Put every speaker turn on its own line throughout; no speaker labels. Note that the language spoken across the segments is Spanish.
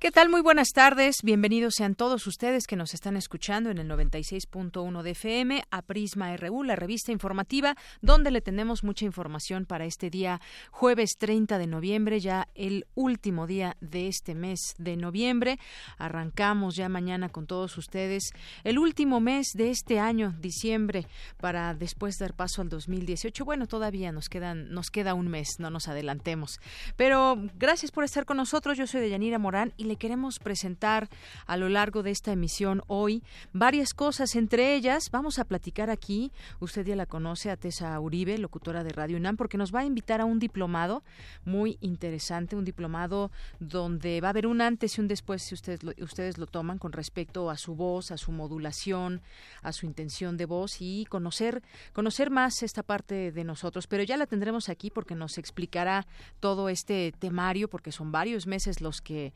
¿Qué tal? Muy buenas tardes. Bienvenidos sean todos ustedes que nos están escuchando en el 96.1 de FM a Prisma RU, la revista informativa, donde le tenemos mucha información para este día jueves 30 de noviembre, ya el último día de este mes de noviembre. Arrancamos ya mañana con todos ustedes el último mes de este año, diciembre, para después dar paso al 2018. Bueno, todavía nos quedan nos queda un mes, no nos adelantemos. Pero gracias por estar con nosotros. Yo soy Deyanira Morán y le queremos presentar a lo largo de esta emisión hoy varias cosas. Entre ellas, vamos a platicar aquí, usted ya la conoce, a Tessa Uribe, locutora de Radio UNAM, porque nos va a invitar a un diplomado muy interesante, un diplomado donde va a haber un antes y un después si ustedes lo, ustedes lo toman con respecto a su voz, a su modulación, a su intención de voz y conocer, conocer más esta parte de nosotros. Pero ya la tendremos aquí porque nos explicará todo este temario, porque son varios meses los que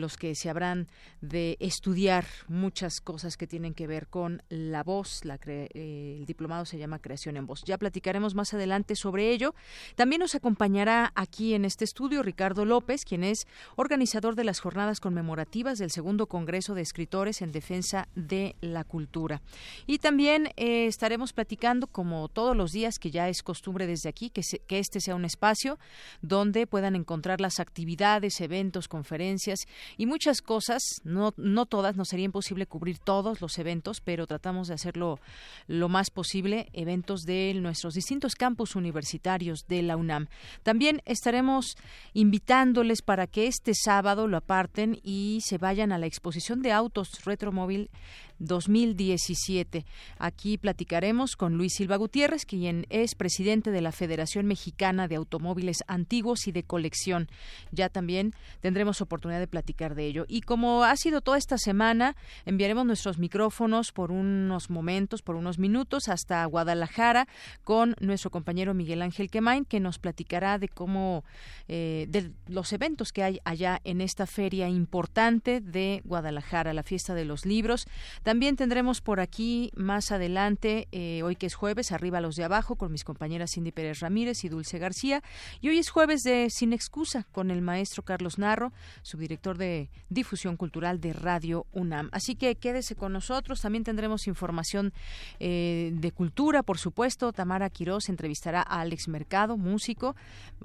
los que se habrán de estudiar muchas cosas que tienen que ver con la voz. La eh, el diplomado se llama Creación en Voz. Ya platicaremos más adelante sobre ello. También nos acompañará aquí en este estudio Ricardo López, quien es organizador de las jornadas conmemorativas del segundo Congreso de Escritores en Defensa de la Cultura. Y también eh, estaremos platicando, como todos los días, que ya es costumbre desde aquí, que, que este sea un espacio donde puedan encontrar las actividades, eventos, conferencias y muchas cosas, no, no todas, no sería imposible cubrir todos los eventos, pero tratamos de hacerlo lo más posible, eventos de nuestros distintos campus universitarios de la UNAM. También estaremos invitándoles para que este sábado lo aparten y se vayan a la exposición de autos retromóvil 2017. Aquí platicaremos con Luis Silva Gutiérrez, quien es presidente de la Federación Mexicana de Automóviles Antiguos y de Colección. Ya también tendremos oportunidad de platicar de ello. Y como ha sido toda esta semana, enviaremos nuestros micrófonos por unos momentos, por unos minutos, hasta Guadalajara con nuestro compañero Miguel Ángel Quemain, que nos platicará de cómo, eh, de los eventos que hay allá en esta feria importante de Guadalajara, la fiesta de los libros. También tendremos por aquí más adelante, eh, hoy que es jueves, arriba los de abajo, con mis compañeras Cindy Pérez Ramírez y Dulce García. Y hoy es jueves de Sin Excusa, con el maestro Carlos Narro, subdirector de Difusión Cultural de Radio UNAM. Así que quédese con nosotros. También tendremos información eh, de cultura, por supuesto. Tamara Quiroz entrevistará a Alex Mercado, músico,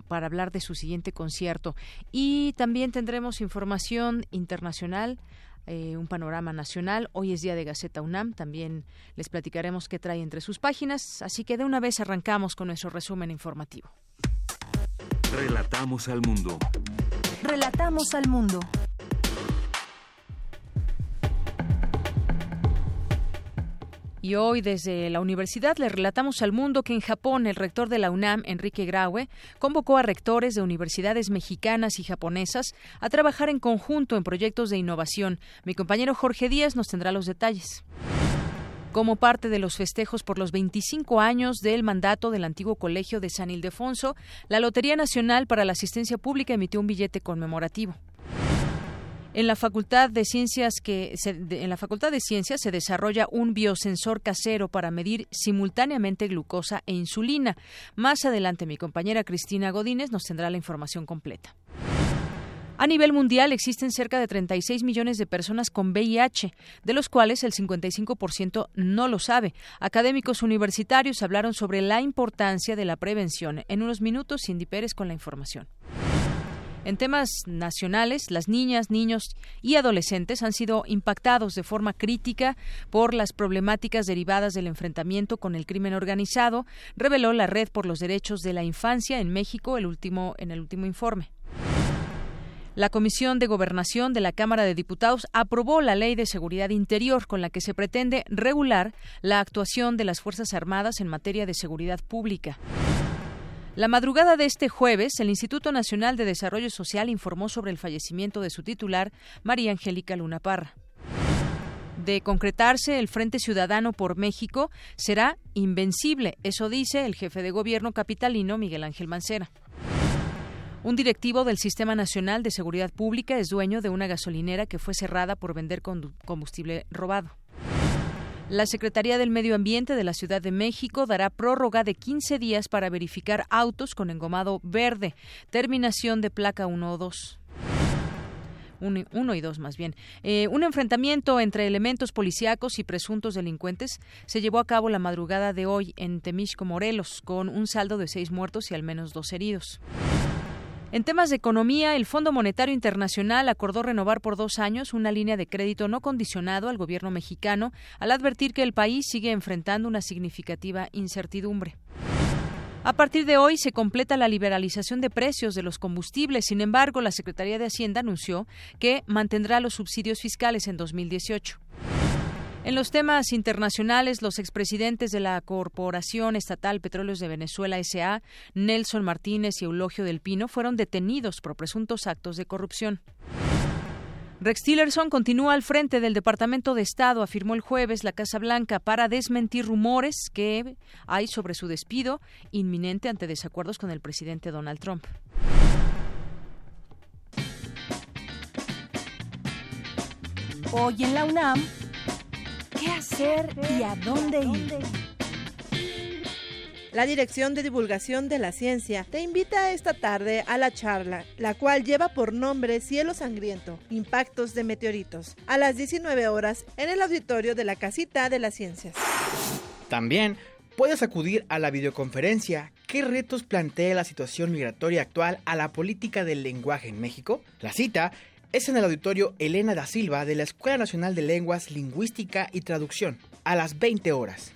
para hablar de su siguiente concierto. Y también tendremos información internacional eh, un panorama nacional. Hoy es día de Gaceta UNAM, también les platicaremos qué trae entre sus páginas, así que de una vez arrancamos con nuestro resumen informativo.
Relatamos al mundo.
Relatamos al mundo.
Y hoy desde la universidad le relatamos al mundo que en Japón el rector de la UNAM, Enrique Graue, convocó a rectores de universidades mexicanas y japonesas a trabajar en conjunto en proyectos de innovación. Mi compañero Jorge Díaz nos tendrá los detalles. Como parte de los festejos por los 25 años del mandato del antiguo colegio de San Ildefonso, la Lotería Nacional para la Asistencia Pública emitió un billete conmemorativo. En la Facultad de Ciencias que se, en la Facultad de Ciencias se desarrolla un biosensor casero para medir simultáneamente glucosa e insulina. Más adelante mi compañera Cristina Godínez nos tendrá la información completa. A nivel mundial existen cerca de 36 millones de personas con VIH, de los cuales el 55% no lo sabe. Académicos universitarios hablaron sobre la importancia de la prevención. En unos minutos, Cindy Pérez con la información. En temas nacionales, las niñas, niños y adolescentes han sido impactados de forma crítica por las problemáticas derivadas del enfrentamiento con el crimen organizado, reveló la Red por los Derechos de la Infancia en México el último, en el último informe. La Comisión de Gobernación de la Cámara de Diputados aprobó la Ley de Seguridad Interior con la que se pretende regular la actuación de las Fuerzas Armadas en materia de seguridad pública. La madrugada de este jueves, el Instituto Nacional de Desarrollo Social informó sobre el fallecimiento de su titular, María Angélica Luna Parra. De concretarse el Frente Ciudadano por México, será invencible, eso dice el jefe de gobierno capitalino Miguel Ángel Mancera. Un directivo del Sistema Nacional de Seguridad Pública es dueño de una gasolinera que fue cerrada por vender combustible robado. La Secretaría del Medio Ambiente de la Ciudad de México dará prórroga de 15 días para verificar autos con engomado verde, terminación de placa 1 o 2. 1 y 2 más bien. Eh, un enfrentamiento entre elementos policíacos y presuntos delincuentes se llevó a cabo la madrugada de hoy en Temisco, Morelos, con un saldo de seis muertos y al menos dos heridos. En temas de economía, el Fondo Monetario Internacional acordó renovar por dos años una línea de crédito no condicionado al gobierno mexicano al advertir que el país sigue enfrentando una significativa incertidumbre. A partir de hoy se completa la liberalización de precios de los combustibles. Sin embargo, la Secretaría de Hacienda anunció que mantendrá los subsidios fiscales en 2018. En los temas internacionales, los expresidentes de la Corporación Estatal Petróleos de Venezuela S.A., Nelson Martínez y Eulogio del Pino, fueron detenidos por presuntos actos de corrupción. Rex Tillerson continúa al frente del Departamento de Estado, afirmó el jueves la Casa Blanca, para desmentir rumores que hay sobre su despido inminente ante desacuerdos con el presidente Donald Trump.
Hoy en la UNAM, ¿Qué hacer y a dónde ir?
La Dirección de Divulgación de la Ciencia te invita esta tarde a la charla, la cual lleva por nombre Cielo Sangriento, Impactos de Meteoritos, a las 19 horas en el auditorio de la Casita de las Ciencias.
También puedes acudir a la videoconferencia ¿Qué retos plantea la situación migratoria actual a la política del lenguaje en México? La cita es en el auditorio Elena da Silva de la Escuela Nacional de Lenguas, Lingüística y Traducción, a las 20 horas.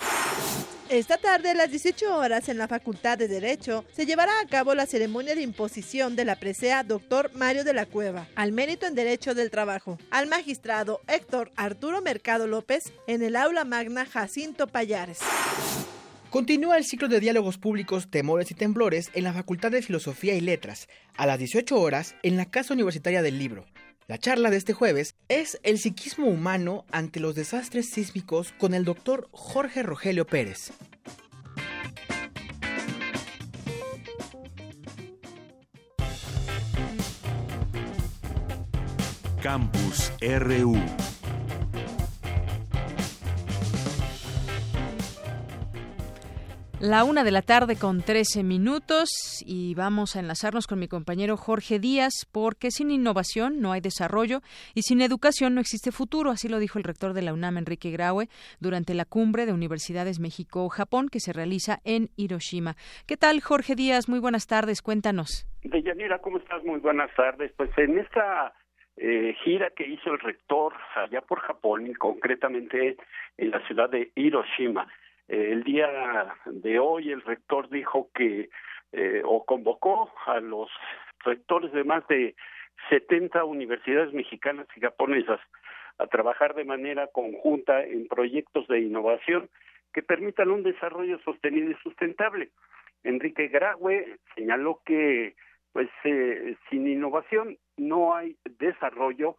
Esta tarde a las 18 horas en la Facultad de Derecho se llevará a cabo la ceremonia de imposición de la presea Dr. Mario de la Cueva al mérito en Derecho del Trabajo al magistrado Héctor Arturo Mercado López en el aula magna Jacinto Payares.
Continúa el ciclo de diálogos públicos Temores y Temblores en la Facultad de Filosofía y Letras, a las 18 horas en la Casa Universitaria del Libro. La charla de este jueves es El psiquismo humano ante los desastres sísmicos con el doctor Jorge Rogelio Pérez.
Campus RU
La una de la tarde con 13 minutos y vamos a enlazarnos con mi compañero Jorge Díaz porque sin innovación no hay desarrollo y sin educación no existe futuro, así lo dijo el rector de la UNAM, Enrique Graue, durante la cumbre de Universidades México-Japón que se realiza en Hiroshima. ¿Qué tal, Jorge Díaz? Muy buenas tardes, cuéntanos.
Deyanira, ¿cómo estás? Muy buenas tardes. Pues en esta eh, gira que hizo el rector allá por Japón y concretamente en la ciudad de Hiroshima, eh, el día de hoy el rector dijo que eh, o convocó a los rectores de más de 70 universidades mexicanas y japonesas a trabajar de manera conjunta en proyectos de innovación que permitan un desarrollo sostenido y sustentable. Enrique Graue señaló que pues eh, sin innovación no hay desarrollo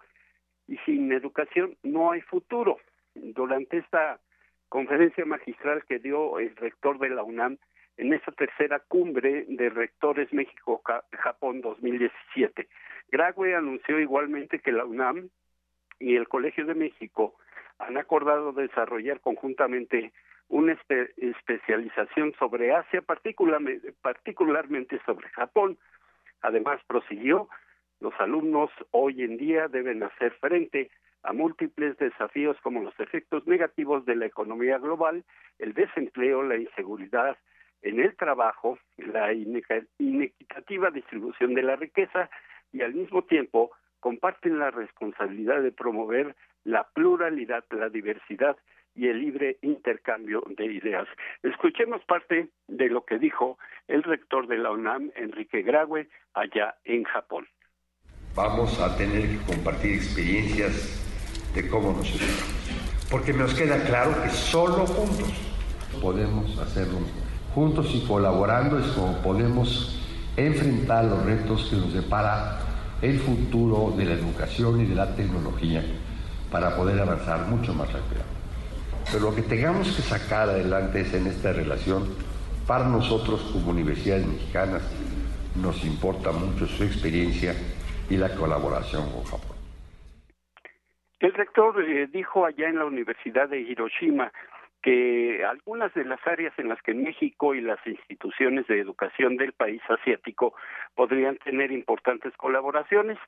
y sin educación no hay futuro. Durante esta conferencia magistral que dio el rector de la UNAM en esa tercera cumbre de rectores México-Japón 2017. Grague anunció igualmente que la UNAM y el Colegio de México han acordado desarrollar conjuntamente una especialización sobre Asia, particularmente, particularmente sobre Japón. Además, prosiguió, los alumnos hoy en día deben hacer frente a múltiples desafíos como los efectos negativos de la economía global, el desempleo, la inseguridad en el trabajo, la inequitativa distribución de la riqueza y al mismo tiempo comparten la responsabilidad de promover la pluralidad, la diversidad y el libre intercambio de ideas. Escuchemos parte de lo que dijo el rector de la UNAM, Enrique Graue, allá en Japón.
Vamos a tener que compartir experiencias de cómo nos ayudamos. Porque nos queda claro que solo juntos podemos hacerlo. Juntos y colaborando es como podemos enfrentar los retos que nos depara el futuro de la educación y de la tecnología para poder avanzar mucho más rápido. Pero lo que tengamos que sacar adelante es en esta relación, para nosotros como universidades mexicanas, nos importa mucho su experiencia y la colaboración con Japón.
El rector eh, dijo allá en la Universidad de Hiroshima que algunas de las áreas en las que México y las instituciones de educación del país asiático podrían tener importantes colaboraciones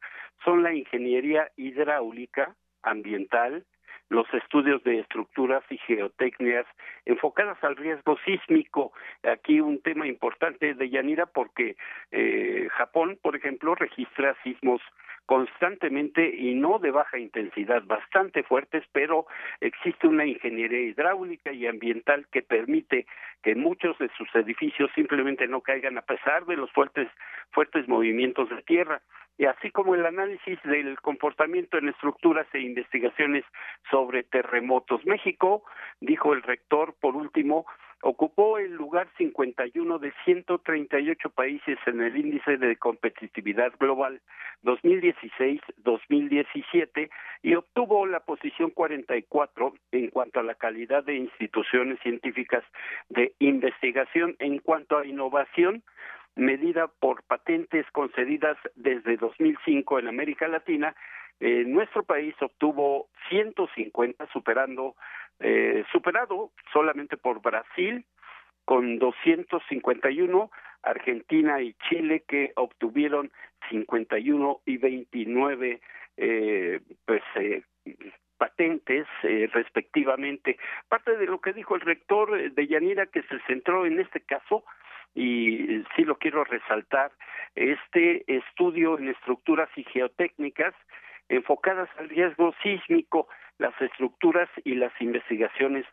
son la ingeniería hidráulica, ambiental, los estudios de estructuras y geotecnias enfocadas al riesgo sísmico. Aquí un tema importante de Yanira porque eh, Japón, por ejemplo, registra sismos constantemente y no de baja intensidad, bastante fuertes, pero existe una ingeniería hidráulica y ambiental que permite que muchos de sus edificios simplemente no caigan a pesar de los fuertes fuertes movimientos de tierra así como el análisis del comportamiento en estructuras e investigaciones sobre terremotos. México, dijo el rector, por último, ocupó el lugar 51 de 138 países en el índice de competitividad global 2016-2017 y obtuvo la posición 44 en cuanto a la calidad de instituciones científicas de investigación en cuanto a innovación medida por patentes concedidas desde 2005 en América Latina, eh, nuestro país obtuvo 150, superando, eh, superado solamente por Brasil con 251, Argentina y Chile que obtuvieron 51 y 29 eh, pues, eh, patentes eh, respectivamente. Parte de lo que dijo el rector de Yanira que se centró en este caso y sí lo quiero resaltar, este estudio en estructuras y geotécnicas enfocadas al riesgo sísmico, las estructuras y las investigaciones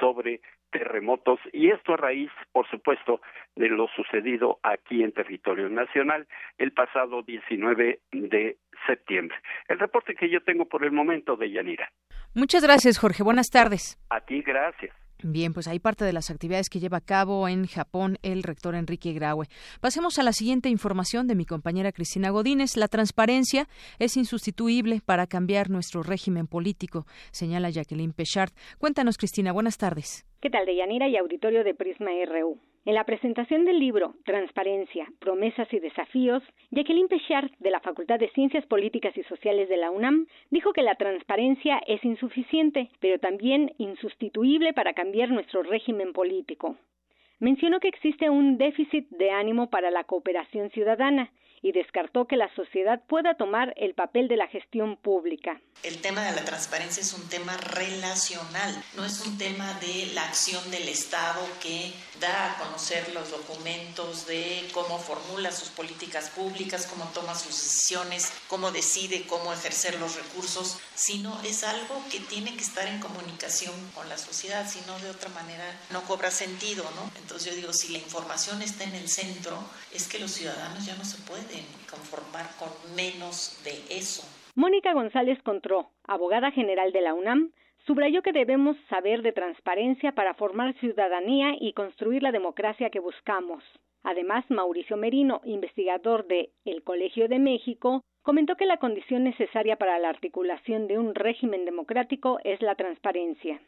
sobre terremotos y esto a raíz, por supuesto, de lo sucedido aquí en territorio nacional el pasado 19 de septiembre. El reporte que yo tengo por el momento de Yanira.
Muchas gracias, Jorge. Buenas tardes.
A ti, gracias.
Bien, pues hay parte de las actividades que lleva a cabo en Japón el rector Enrique Graue. Pasemos a la siguiente información de mi compañera Cristina Godínez. La transparencia es insustituible para cambiar nuestro régimen político, señala Jacqueline Pechard. Cuéntanos, Cristina, buenas tardes.
¿Qué tal, Deyanira y auditorio de Prisma RU? En la presentación del libro Transparencia, Promesas y Desafíos, Jacqueline Pechard, de la Facultad de Ciencias Políticas y Sociales de la UNAM, dijo que la transparencia es insuficiente, pero también insustituible para cambiar nuestro régimen político. Mencionó que existe un déficit de ánimo para la cooperación ciudadana y descartó que la sociedad pueda tomar el papel de la gestión pública.
El tema de la transparencia es un tema relacional, no es un tema de la acción del Estado que da a conocer los documentos de cómo formula sus políticas públicas, cómo toma sus decisiones, cómo decide cómo ejercer los recursos, sino es algo que tiene que estar en comunicación con la sociedad, si no de otra manera no cobra sentido, ¿no? Entonces yo digo, si la información está en el centro, es que los ciudadanos ya no se pueden conformar con menos de eso.
Mónica González Contró, abogada general de la UNAM, Subrayó que debemos saber de transparencia para formar ciudadanía y construir la democracia que buscamos. Además, Mauricio Merino, investigador de El Colegio de México, comentó que la condición necesaria para la articulación de un régimen democrático es la transparencia.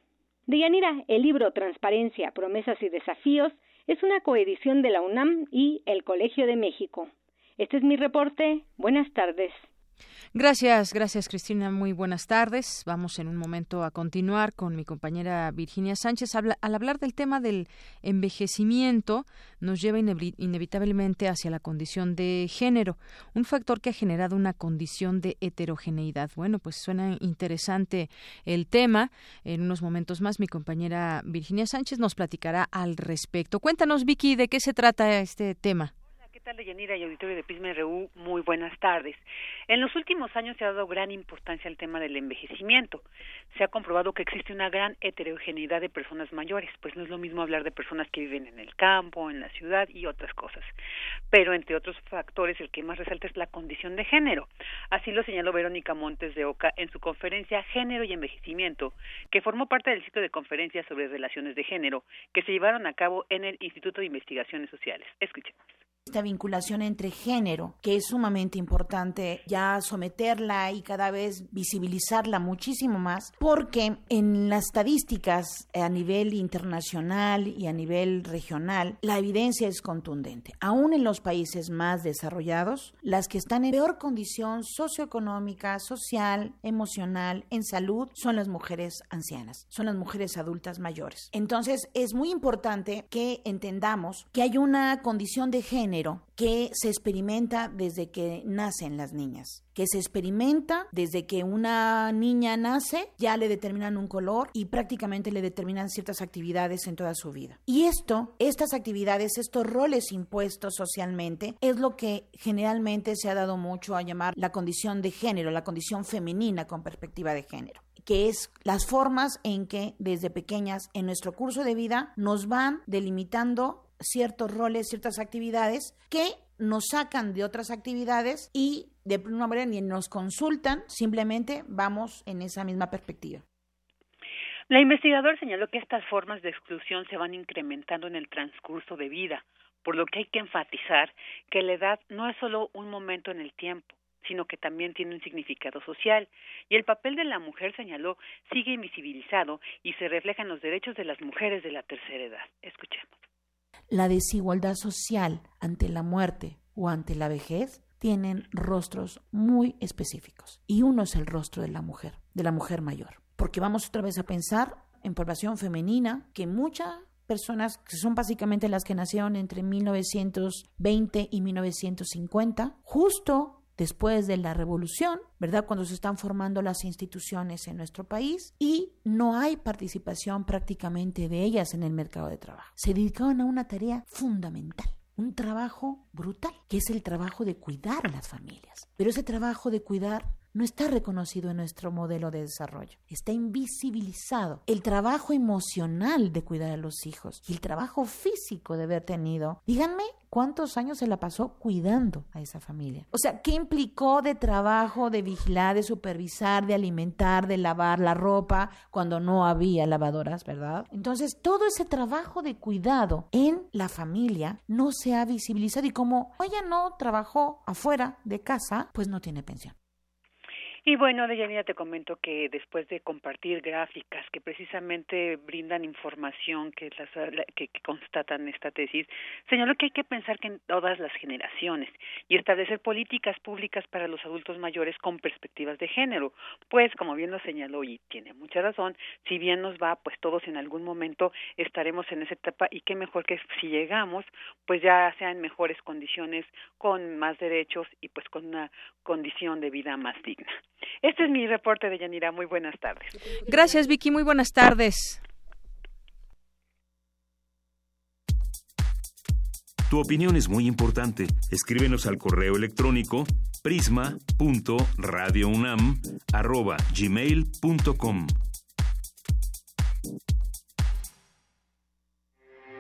Deyanira, el libro Transparencia, Promesas y Desafíos es una coedición de la UNAM y El Colegio de México. Este es mi reporte. Buenas tardes.
Gracias, gracias Cristina. Muy buenas tardes. Vamos en un momento a continuar con mi compañera Virginia Sánchez. al hablar del tema del envejecimiento, nos lleva inevitablemente hacia la condición de género, un factor que ha generado una condición de heterogeneidad. Bueno, pues suena interesante el tema. En unos momentos más mi compañera Virginia Sánchez nos platicará al respecto. Cuéntanos, Vicky, de qué se trata este tema
tal, Deyanira y auditorio de Pisma RU? Muy buenas tardes. En los últimos años se ha dado gran importancia al tema del envejecimiento. Se ha comprobado que existe una gran heterogeneidad de personas mayores, pues no es lo mismo hablar de personas que viven en el campo, en la ciudad y otras cosas. pero entre otros factores el que más resalta es la condición de género. Así lo señaló Verónica Montes de Oca en su conferencia Género y Envejecimiento, que formó parte del ciclo de conferencias sobre relaciones de género que se llevaron a cabo en el Instituto de Investigaciones Sociales. Escuchemos
esta vinculación entre género, que es sumamente importante ya someterla y cada vez visibilizarla muchísimo más, porque en las estadísticas a nivel internacional y a nivel regional, la evidencia es contundente. Aún en los países más desarrollados, las que están en peor condición socioeconómica, social, emocional, en salud, son las mujeres ancianas, son las mujeres adultas mayores. Entonces, es muy importante que entendamos que hay una condición de género que se experimenta desde que nacen las niñas que se experimenta desde que una niña nace, ya le determinan un color y prácticamente le determinan ciertas actividades en toda su vida. Y esto, estas actividades, estos roles impuestos socialmente, es lo que generalmente se ha dado mucho a llamar la condición de género, la condición femenina con perspectiva de género que es las formas en que desde pequeñas en nuestro curso de vida nos van delimitando ciertos roles, ciertas actividades que nos sacan de otras actividades y de una manera ni nos consultan, simplemente vamos en esa misma perspectiva.
La investigadora señaló que estas formas de exclusión se van incrementando en el transcurso de vida, por lo que hay que enfatizar que la edad no es solo un momento en el tiempo, sino que también tiene un significado social. Y el papel de la mujer, señaló, sigue invisibilizado y se refleja en los derechos de las mujeres de la tercera edad. Escuchemos.
La desigualdad social ante la muerte o ante la vejez tienen rostros muy específicos. Y uno es el rostro de la mujer, de la mujer mayor. Porque vamos otra vez a pensar en población femenina, que muchas personas, que son básicamente las que nacieron entre 1920 y 1950, justo después de la revolución, ¿verdad? Cuando se están formando las instituciones en nuestro país y no hay participación prácticamente de ellas en el mercado de trabajo. Se dedicaban a una tarea fundamental. Un trabajo brutal, que es el trabajo de cuidar a las familias. Pero ese trabajo de cuidar no está reconocido en nuestro modelo de desarrollo, está invisibilizado. El trabajo emocional de cuidar a los hijos y el trabajo físico de haber tenido, díganme cuántos años se la pasó cuidando a esa familia. O sea, ¿qué implicó de trabajo, de vigilar, de supervisar, de alimentar, de lavar la ropa cuando no había lavadoras, verdad? Entonces, todo ese trabajo de cuidado en la familia no se ha visibilizado y como ella no trabajó afuera de casa, pues no tiene pensión.
Y bueno, Deyanira, te comento que después de compartir gráficas que precisamente brindan información que, las, que, constatan esta tesis, señaló que hay que pensar que en todas las generaciones y establecer políticas públicas para los adultos mayores con perspectivas de género. Pues, como bien lo señaló y tiene mucha razón, si bien nos va, pues todos en algún momento estaremos en esa etapa y qué mejor que si llegamos, pues ya sea en mejores condiciones, con más derechos y pues con una condición de vida más digna. Este es mi reporte de Yanira. Muy buenas tardes.
Gracias, Vicky. Muy buenas tardes.
Tu opinión es muy importante. Escríbenos al correo electrónico prisma.radiounam@gmail.com.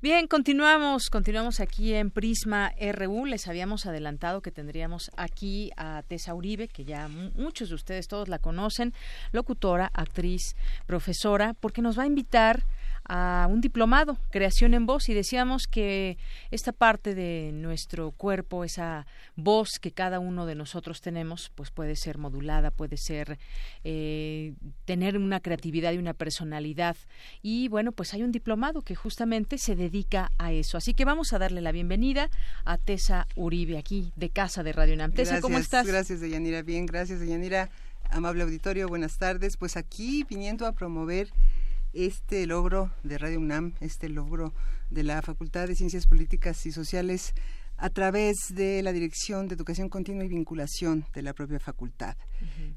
Bien, continuamos, continuamos aquí en Prisma RU. Les habíamos adelantado que tendríamos aquí a Tessa Uribe, que ya muchos de ustedes todos la conocen, locutora, actriz, profesora, porque nos va a invitar a un diplomado, creación en voz, y decíamos que esta parte de nuestro cuerpo, esa voz que cada uno de nosotros tenemos, pues puede ser modulada, puede ser eh, tener una creatividad y una personalidad. Y bueno, pues hay un diplomado que justamente se dedica a eso. Así que vamos a darle la bienvenida a Tessa Uribe aquí de Casa de Radio UNAM. Tessa, ¿cómo estás?
Gracias, Deyanira. Bien, gracias, Deyanira. Amable auditorio, buenas tardes. Pues aquí viniendo a promover este logro de Radio UNAM, este logro de la Facultad de Ciencias Políticas y Sociales a través de la Dirección de Educación Continua y Vinculación de la propia facultad.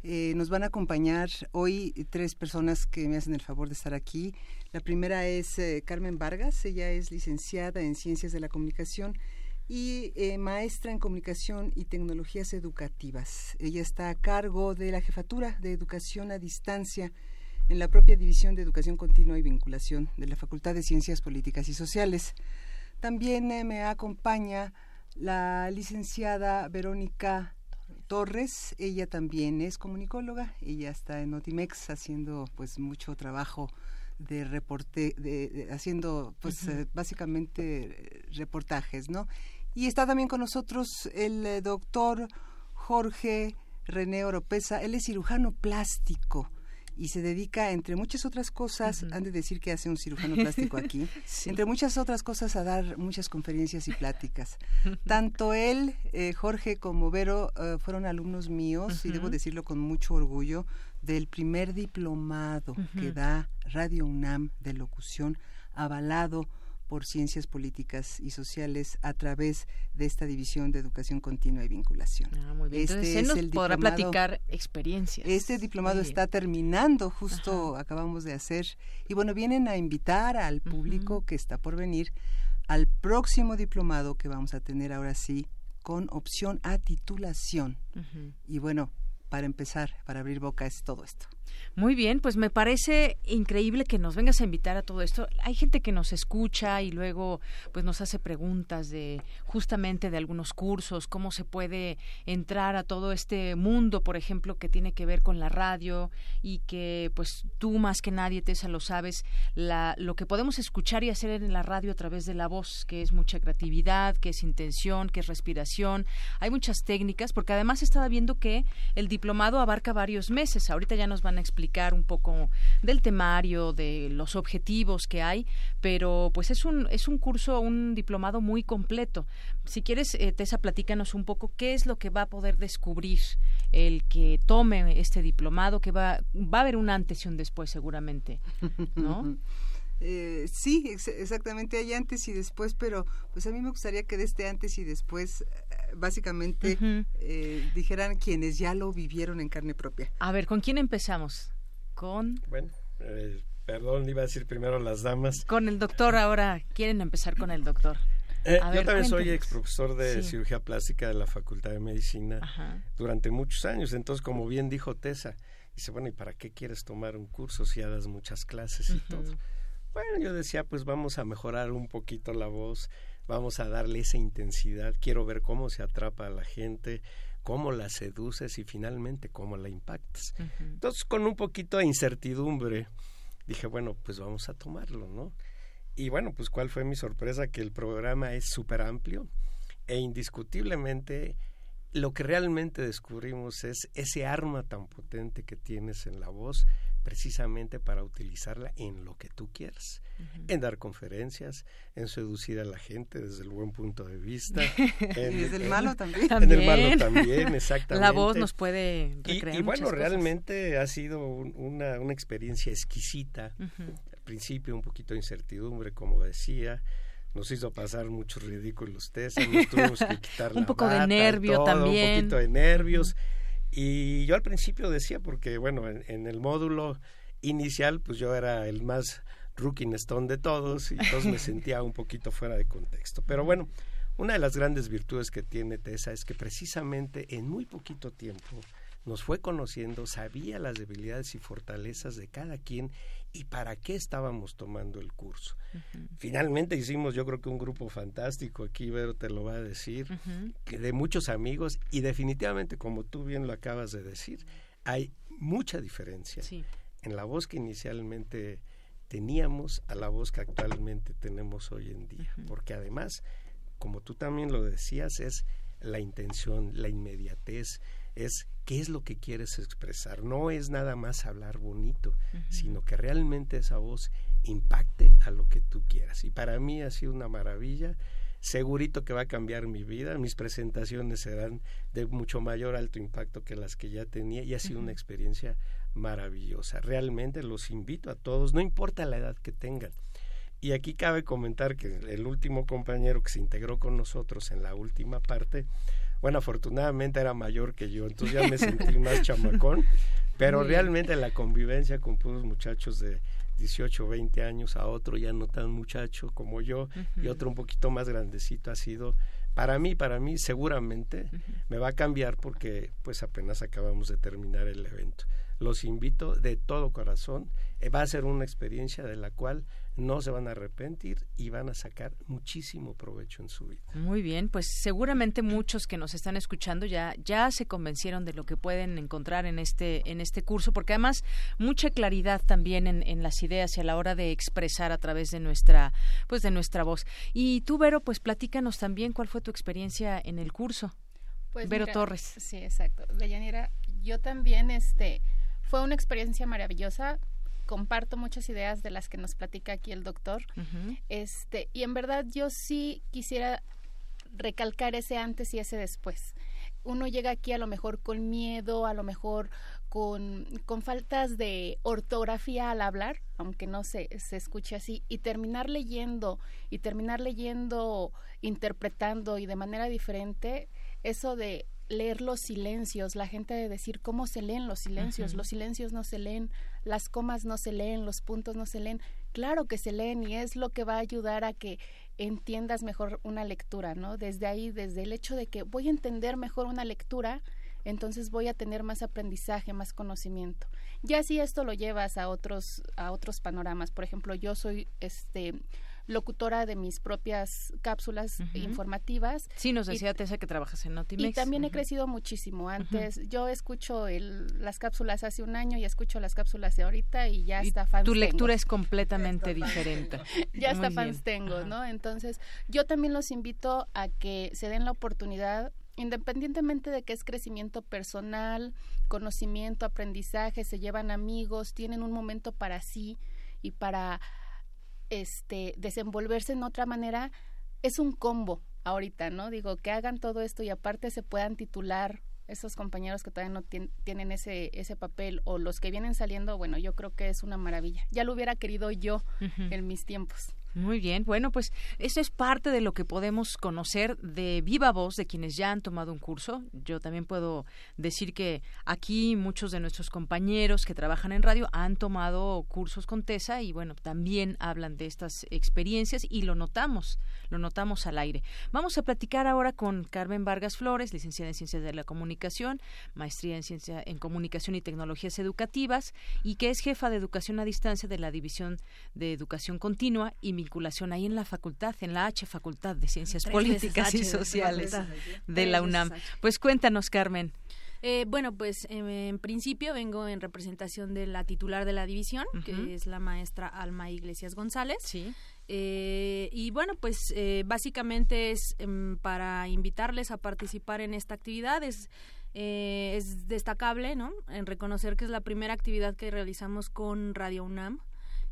Eh, nos van a acompañar hoy tres personas que me hacen el favor de estar aquí. La primera es eh, Carmen Vargas, ella es licenciada en Ciencias de la Comunicación y eh, maestra en Comunicación y Tecnologías Educativas. Ella está a cargo de la Jefatura de Educación a Distancia en la propia División de Educación Continua y Vinculación de la Facultad de Ciencias Políticas y Sociales. También me acompaña la licenciada Verónica Torres, ella también es comunicóloga, ella está en Notimex haciendo pues mucho trabajo de reporte, de, haciendo pues eh, básicamente reportajes, ¿no? Y está también con nosotros el eh, doctor Jorge René Oropesa, él es cirujano plástico y se dedica, entre muchas otras cosas, han de decir que hace un cirujano plástico aquí, entre muchas otras cosas a dar muchas conferencias y pláticas. Tanto él, eh, Jorge, como Vero eh, fueron alumnos míos, y debo decirlo con mucho orgullo, del primer diplomado que da Radio UNAM de locución, avalado por Ciencias Políticas y Sociales a través de esta división de Educación Continua y Vinculación.
Ah, muy bien. Este es el podrá platicar experiencias.
Este diplomado está terminando, justo acabamos de hacer. Y bueno, vienen a invitar al público que está por venir al próximo diplomado que vamos a tener ahora sí con opción a titulación. Y bueno, para empezar, para abrir boca es todo esto.
Muy bien, pues me parece increíble que nos vengas a invitar a todo esto. Hay gente que nos escucha y luego pues nos hace preguntas de justamente de algunos cursos, cómo se puede entrar a todo este mundo, por ejemplo, que tiene que ver con la radio y que pues tú más que nadie Tessa lo sabes, la, lo que podemos escuchar y hacer en la radio a través de la voz, que es mucha creatividad, que es intención, que es respiración. Hay muchas técnicas porque además estaba viendo que el diplomado abarca varios meses. Ahorita ya nos van a explicar un poco del temario, de los objetivos que hay, pero pues es un, es un curso, un diplomado muy completo. Si quieres, eh, Tessa, platícanos un poco qué es lo que va a poder descubrir el que tome este diplomado, que va, va a haber un antes y un después seguramente, ¿no?
Eh, sí, exactamente, hay antes y después, pero pues a mí me gustaría que de este antes y después, eh, básicamente, eh, dijeran quienes ya lo vivieron en carne propia.
A ver, ¿con quién empezamos? Con...
Bueno, perdón, iba a decir primero las damas.
Con el doctor ahora, quieren empezar con el doctor.
yo también soy ex profesor de cirugía plástica de la Facultad de Medicina durante muchos años, entonces como bien dijo Tessa, dice, bueno, ¿y para qué quieres tomar un curso si ya das muchas clases y todo? Bueno, yo decía, pues vamos a mejorar un poquito la voz, vamos a darle esa intensidad, quiero ver cómo se atrapa a la gente, cómo la seduces y finalmente cómo la impactas. Entonces, con un poquito de incertidumbre, dije, bueno, pues vamos a tomarlo, ¿no? Y bueno, pues cuál fue mi sorpresa, que el programa es súper amplio e indiscutiblemente lo que realmente descubrimos es ese arma tan potente que tienes en la voz precisamente para utilizarla en lo que tú quieras, en dar conferencias, en seducir a la gente desde el buen punto de vista,
en, desde el malo también.
En el malo también, exactamente.
La voz nos puede
Y, y bueno, realmente ha sido una, una experiencia exquisita. Al principio un poquito de incertidumbre, como decía, nos hizo pasar muchos ridículos test, nos tuvimos que quitar
un poco de nervio también.
Un poquito de nervios. Y yo al principio decía, porque bueno, en, el módulo inicial, pues yo era el más rookie stone de todos y entonces me sentía un poquito fuera de contexto. Pero bueno, una de las grandes virtudes que tiene Tessa es que precisamente en muy poquito tiempo nos fue conociendo, sabía las debilidades y fortalezas de cada quien y para qué estábamos tomando el curso. Finalmente hicimos yo creo que un grupo fantástico, aquí Vero te lo va a decir, que de muchos amigos y definitivamente como tú bien lo acabas de decir, hay mucha diferencia en la voz que inicialmente teníamos a la voz que actualmente tenemos hoy en día, porque además, como tú también lo decías, es la intención, la inmediatez, es qué es lo que quieres expresar. No es nada más hablar bonito, sino que realmente esa voz impacte a lo que tú quieras. Y para mí ha sido una maravilla. Segurito que va a cambiar mi vida. Mis presentaciones serán de mucho mayor alto impacto que las que ya tenía y ha sido una experiencia maravillosa. Realmente los invito a todos, no importa la edad que tengan. Y aquí cabe comentar que el último compañero que se integró con nosotros en la última parte, bueno, afortunadamente era mayor que yo, entonces ya me sentí más chamacón, pero realmente la convivencia con puros muchachos de 18, 20 años a otro ya no tan muchacho como yo y otro un poquito más grandecito ha sido para mí, para mí seguramente me va a cambiar porque pues apenas acabamos de terminar el evento. Los invito de todo corazón, eh, va a ser una experiencia de la cual no se van a arrepentir y van a sacar muchísimo provecho en su vida.
Muy bien, pues seguramente muchos que nos están escuchando ya ya se convencieron de lo que pueden encontrar en este en este curso, porque además mucha claridad también en, en las ideas y a la hora de expresar a través de nuestra pues de nuestra voz. Y tú, Vero, pues platícanos también cuál fue tu experiencia en el curso.
Pues
Vero Torres.
Sí, exacto. Deyanira, yo también este fue una experiencia maravillosa comparto muchas ideas de las que nos platica aquí el doctor. Este, y en verdad yo sí quisiera recalcar ese antes y ese después. Uno llega aquí a lo mejor con miedo, a lo mejor con, con faltas de ortografía al hablar, aunque no se, se escuche así, y terminar leyendo, y terminar leyendo, interpretando y de manera diferente, eso de leer los silencios, la gente de decir cómo se leen los silencios, los silencios no se leen, las comas no se leen, los puntos no se leen, claro que se leen y es lo que va a ayudar a que entiendas mejor una lectura, ¿no? Desde ahí, desde el hecho de que voy a entender mejor una lectura, entonces voy a tener más aprendizaje, más conocimiento. Ya si esto lo llevas a otros a otros panoramas, por ejemplo, yo soy este locutora de mis propias cápsulas informativas.
Sí, nos decía Tessa que trabajas en Notimex.
Y también he crecido muchísimo. Antes yo escucho el, las cápsulas hace un año y escucho las cápsulas de ahorita y ya está fans
Tu lectura es completamente diferente.
ya está fans tengo, ¿no? Entonces, yo también los invito a que se den la oportunidad independientemente de que es crecimiento personal, conocimiento, aprendizaje, se llevan amigos, tienen un momento para sí y para este, desenvolverse en otra manera, es un combo ahorita, ¿no? Digo, que hagan todo esto y aparte se puedan titular esos compañeros que todavía no tienen ese, ese papel o los que vienen saliendo, bueno, yo creo que es una maravilla. Ya lo hubiera querido yo en mis tiempos.
Muy bien, bueno, pues eso es parte de lo que podemos conocer de viva voz de quienes ya han tomado un curso. Yo también puedo decir que aquí muchos de nuestros compañeros que trabajan en radio han tomado cursos con TESA y bueno, también hablan de estas experiencias y lo notamos, lo notamos al aire. Vamos a platicar ahora con Carmen Vargas Flores, licenciada en Ciencias de la Comunicación, maestría en Ciencia en Comunicación y Tecnologías Educativas y que es jefa de Educación a Distancia de la División de Educación Continua y vinculación ahí en la facultad, en la H Facultad de Ciencias Políticas y Sociales de la UNAM. Pues cuéntanos, Carmen.
Eh, bueno, pues en principio vengo en representación de la titular de la división, que es la maestra Alma Iglesias González.
Sí.
Eh, y bueno, pues eh, básicamente es em, para invitarles a participar en esta actividad. Es, es destacable, ¿no? En reconocer que es la primera actividad que realizamos con Radio UNAM.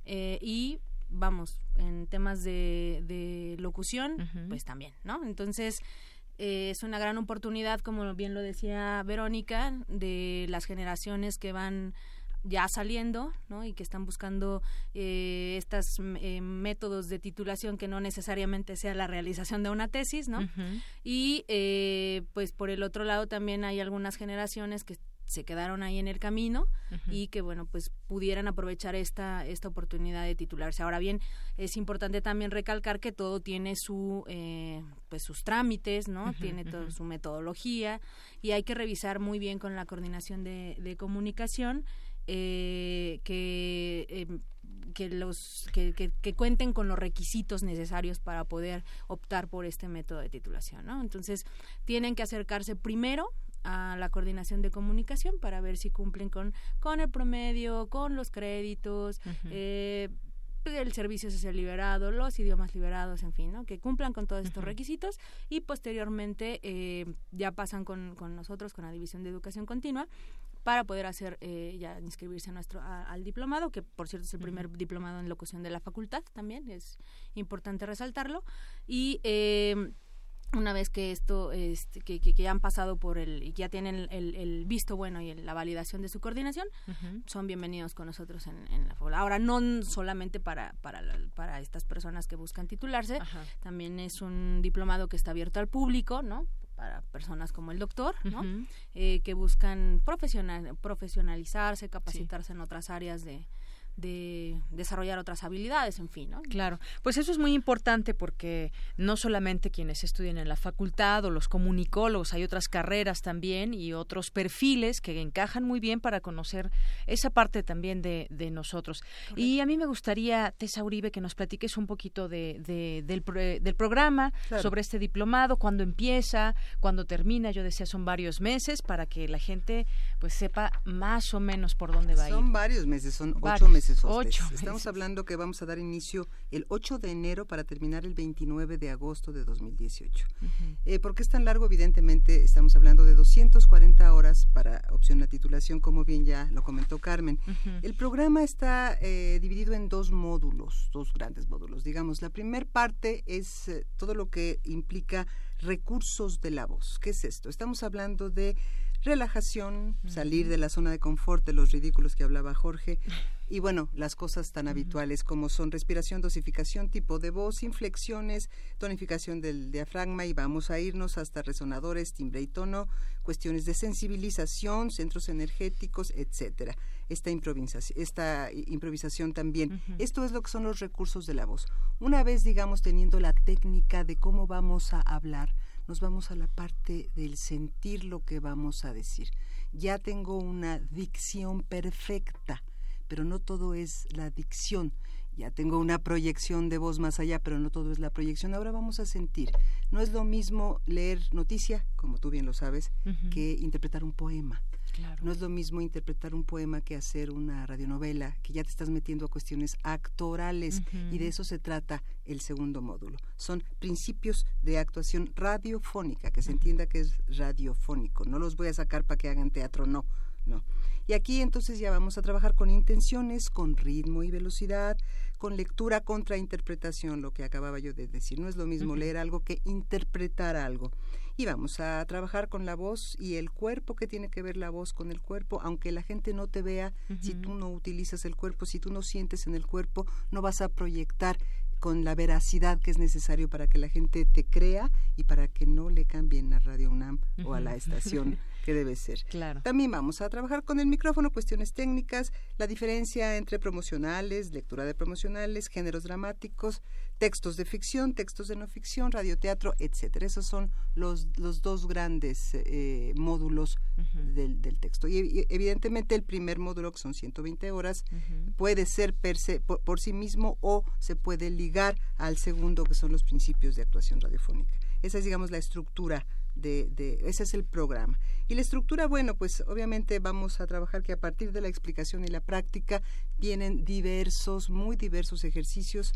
y vamos, en temas de, de locución, pues también, ¿no? Entonces, eh, es una gran oportunidad, como bien lo decía Verónica, de las generaciones que van ya saliendo, ¿no? Y que están buscando eh, estos eh, métodos de titulación que no necesariamente sea la realización de una tesis, ¿no? Y eh, pues por el otro lado también hay algunas generaciones que se quedaron ahí en el camino y que bueno pues pudieran aprovechar esta esta oportunidad de titularse. Ahora bien es importante también recalcar que todo tiene su eh, pues sus trámites no tiene toda su metodología y hay que revisar muy bien con la coordinación de, de comunicación eh, que em, que los que, que, que, cuenten con los requisitos necesarios para poder optar por este método de titulación no entonces tienen que acercarse primero a la coordinación de comunicación para ver si cumplen con, con el promedio, con los créditos, eh, el servicio social liberado, los idiomas liberados, en fin, ¿no? que cumplan con todos estos requisitos y posteriormente eh, ya pasan con, con, nosotros, con la División de Educación Continua, para poder hacer eh, ya inscribirse a nuestro al diplomado que por cierto es el primer diplomado en locución de la facultad también es importante resaltarlo. Y eh, una vez que esto este, que, que, ya han pasado por el y ya tienen el, visto bueno y la validación de su coordinación son bienvenidos con nosotros en, la facultad ahora no solamente para para para estas personas que buscan titularse también es un diplomado que está abierto al público no para personas como el doctor, ¿no? Eh, que buscan profesional, profesionalizarse, capacitarse en otras áreas de, de desarrollar otras habilidades, en fin, ¿no?
Claro, pues eso es muy importante porque no solamente quienes estudian en la facultad o los comunicólogos, hay otras carreras también y otros perfiles que encajan muy bien para conocer esa parte también de, de nosotros. Y a mí me gustaría, Tessa Uribe, que nos platiques un poquito de, del, del, programa, sobre este diplomado, cuándo empieza, cuándo termina, yo decía son varios meses para que la gente pues sepa más o menos por dónde va a ir.
Son varios meses, ocho meses Estamos hablando que vamos a dar inicio el 8 de enero para terminar el 29 de agosto de 2018. Eh, ¿Por qué es tan largo? Evidentemente estamos hablando de 240 horas para opción a titulación, como bien ya lo comentó Carmen. El programa está eh, dividido en dos módulos, dos grandes módulos. Digamos, la primera parte es eh, todo lo que implica recursos de la voz. ¿Qué es esto? Estamos hablando de relajación, salir de la zona de confort, de los ridículos que hablaba Jorge, y bueno, las cosas tan habituales como son respiración, dosificación, tipo de voz, inflexiones, tonificación del diafragma y vamos a irnos hasta resonadores, timbre y tono, cuestiones de sensibilización, centros energéticos, etcétera. Esta improvisación, esta improvisación también. Esto es lo que son los recursos de la voz. Una vez, digamos, teniendo la técnica de cómo vamos a hablar, nos vamos a la parte del sentir lo que vamos a decir. Ya tengo una dicción perfecta pero no todo es la dicción. Ya tengo una proyección de voz más allá, pero no todo es la proyección. Ahora vamos a sentir. No es lo mismo leer noticia, como tú bien lo sabes, que interpretar un poema. No es lo mismo interpretar un poema que hacer una radionovela, que ya te estás metiendo a cuestiones actorales y de eso se trata el segundo módulo. Son principios de actuación radiofónica, que se entienda que es radiofónico. No los voy a sacar para que hagan teatro, no, no. Y aquí entonces ya vamos a trabajar con intenciones, con ritmo y velocidad, con lectura contra interpretación, lo que acababa yo de decir. No es lo mismo leer algo que interpretar algo. Y vamos a trabajar con la voz y el cuerpo, que tiene que ver la voz con el cuerpo, aunque la gente no te vea, si tú no utilizas el cuerpo, si tú no sientes en el cuerpo, no vas a proyectar con la veracidad que es necesario para que la gente te crea y para que no le cambien a Radio UNAM o a la estación que debe ser.
Claro.
También vamos a trabajar con el micrófono, cuestiones técnicas, la diferencia entre promocionales, lectura de promocionales, géneros dramáticos, textos de ficción, textos de no ficción, radioteatro, etcétera. Esos son los, los dos grandes eh, módulos del, del, texto. Y, evidentemente el primer módulo, que son 120 horas, puede ser per se, por sí mismo o se puede ligar al segundo, que son los principios de actuación radiofónica. Esa es, digamos, la estructura de, ese es el programa. Y la estructura, bueno, pues obviamente vamos a trabajar que a partir de la explicación y la práctica vienen diversos, muy diversos ejercicios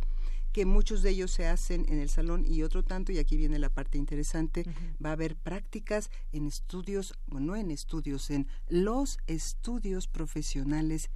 que muchos de ellos se hacen en el salón y otro tanto, y aquí viene la parte interesante, va a haber prácticas en estudios, bueno, no en estudios, en los estudios profesionales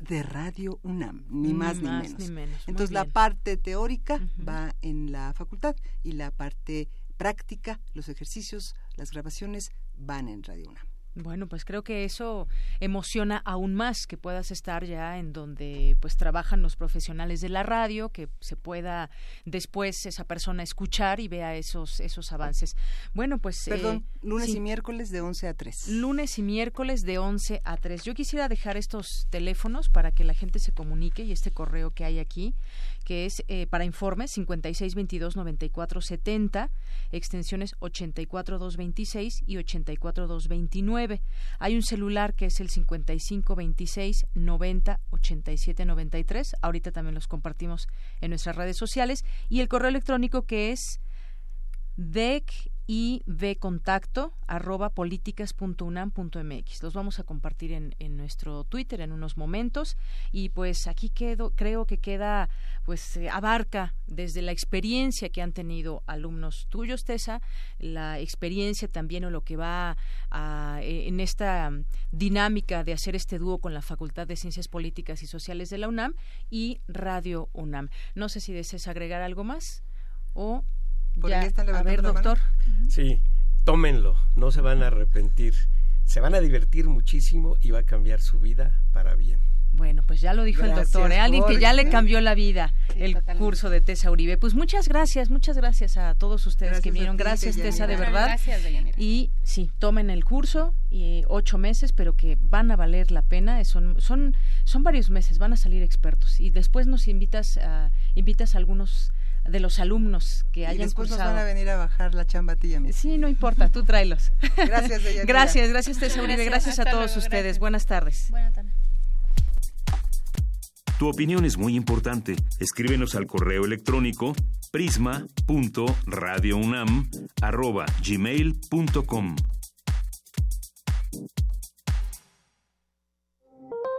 de Radio UNAM, ni más, ni, menos. Entonces la parte teórica va en la facultad y la parte práctica, los ejercicios, las grabaciones van en Radio UNAM.
Bueno, pues creo que eso emociona aún más que puedas estar ya en donde pues trabajan los profesionales de la radio, que se pueda después esa persona escuchar y vea esos esos avances. Bueno, pues
Perdón, eh, lunes y miércoles de 11 a 3.
Lunes y miércoles de 11 a 3. Yo quisiera dejar estos teléfonos para que la gente se comunique y este correo que hay aquí que es eh, para informes 56229470, extensiones 84226 y 84229. Hay un celular que es el 5526908793. Ahorita también los compartimos en nuestras redes sociales y el correo electrónico que es dec y contacto arroba políticas.unam.mx. Los vamos a compartir en, en, nuestro Twitter en unos momentos y pues aquí quedo, creo que queda, pues eh, abarca desde la experiencia que han tenido alumnos tuyos, Tessa, la experiencia también o lo que va a, eh, en esta dinámica de hacer este dúo con la Facultad de Ciencias Políticas y Sociales de la UNAM y Radio UNAM. No sé si deseas agregar algo más o
Por
Ya,
ahí están
a ver,
la mano.
doctor.
Sí, tómenlo, no se van a arrepentir. Se van a divertir muchísimo y va a cambiar su vida para bien.
Bueno, pues ya lo dijo el doctor, ¿eh? alguien que ya le cambió la vida, el curso de Tessa Uribe. Pues muchas gracias, muchas gracias a todos ustedes que
Gracias
vinieron.
ti,
Gracias,
Deyanira.
Tessa, de verdad.
gracias, Deyanira.
Y sí, tomen el curso, y ocho meses, pero que van a valer la pena. Son, son, son varios meses, van a salir expertos. Y después nos invitas a, invitas a algunos de los alumnos que
Y
hayan
después
cursado.
nos van a venir a bajar la chamba a ti y a mí.
Sí, no importa, tú tráelos.
Gracias, Deyanira.
Gracias, gracias, Tessa Uribe.
Gracias,
Gracias a todos
luego,
ustedes.
gracias.
Buenas tardes.
Buenas tardes.
Tu opinión es muy importante. Escríbenos al correo electrónico prisma.radiounam@gmail.com.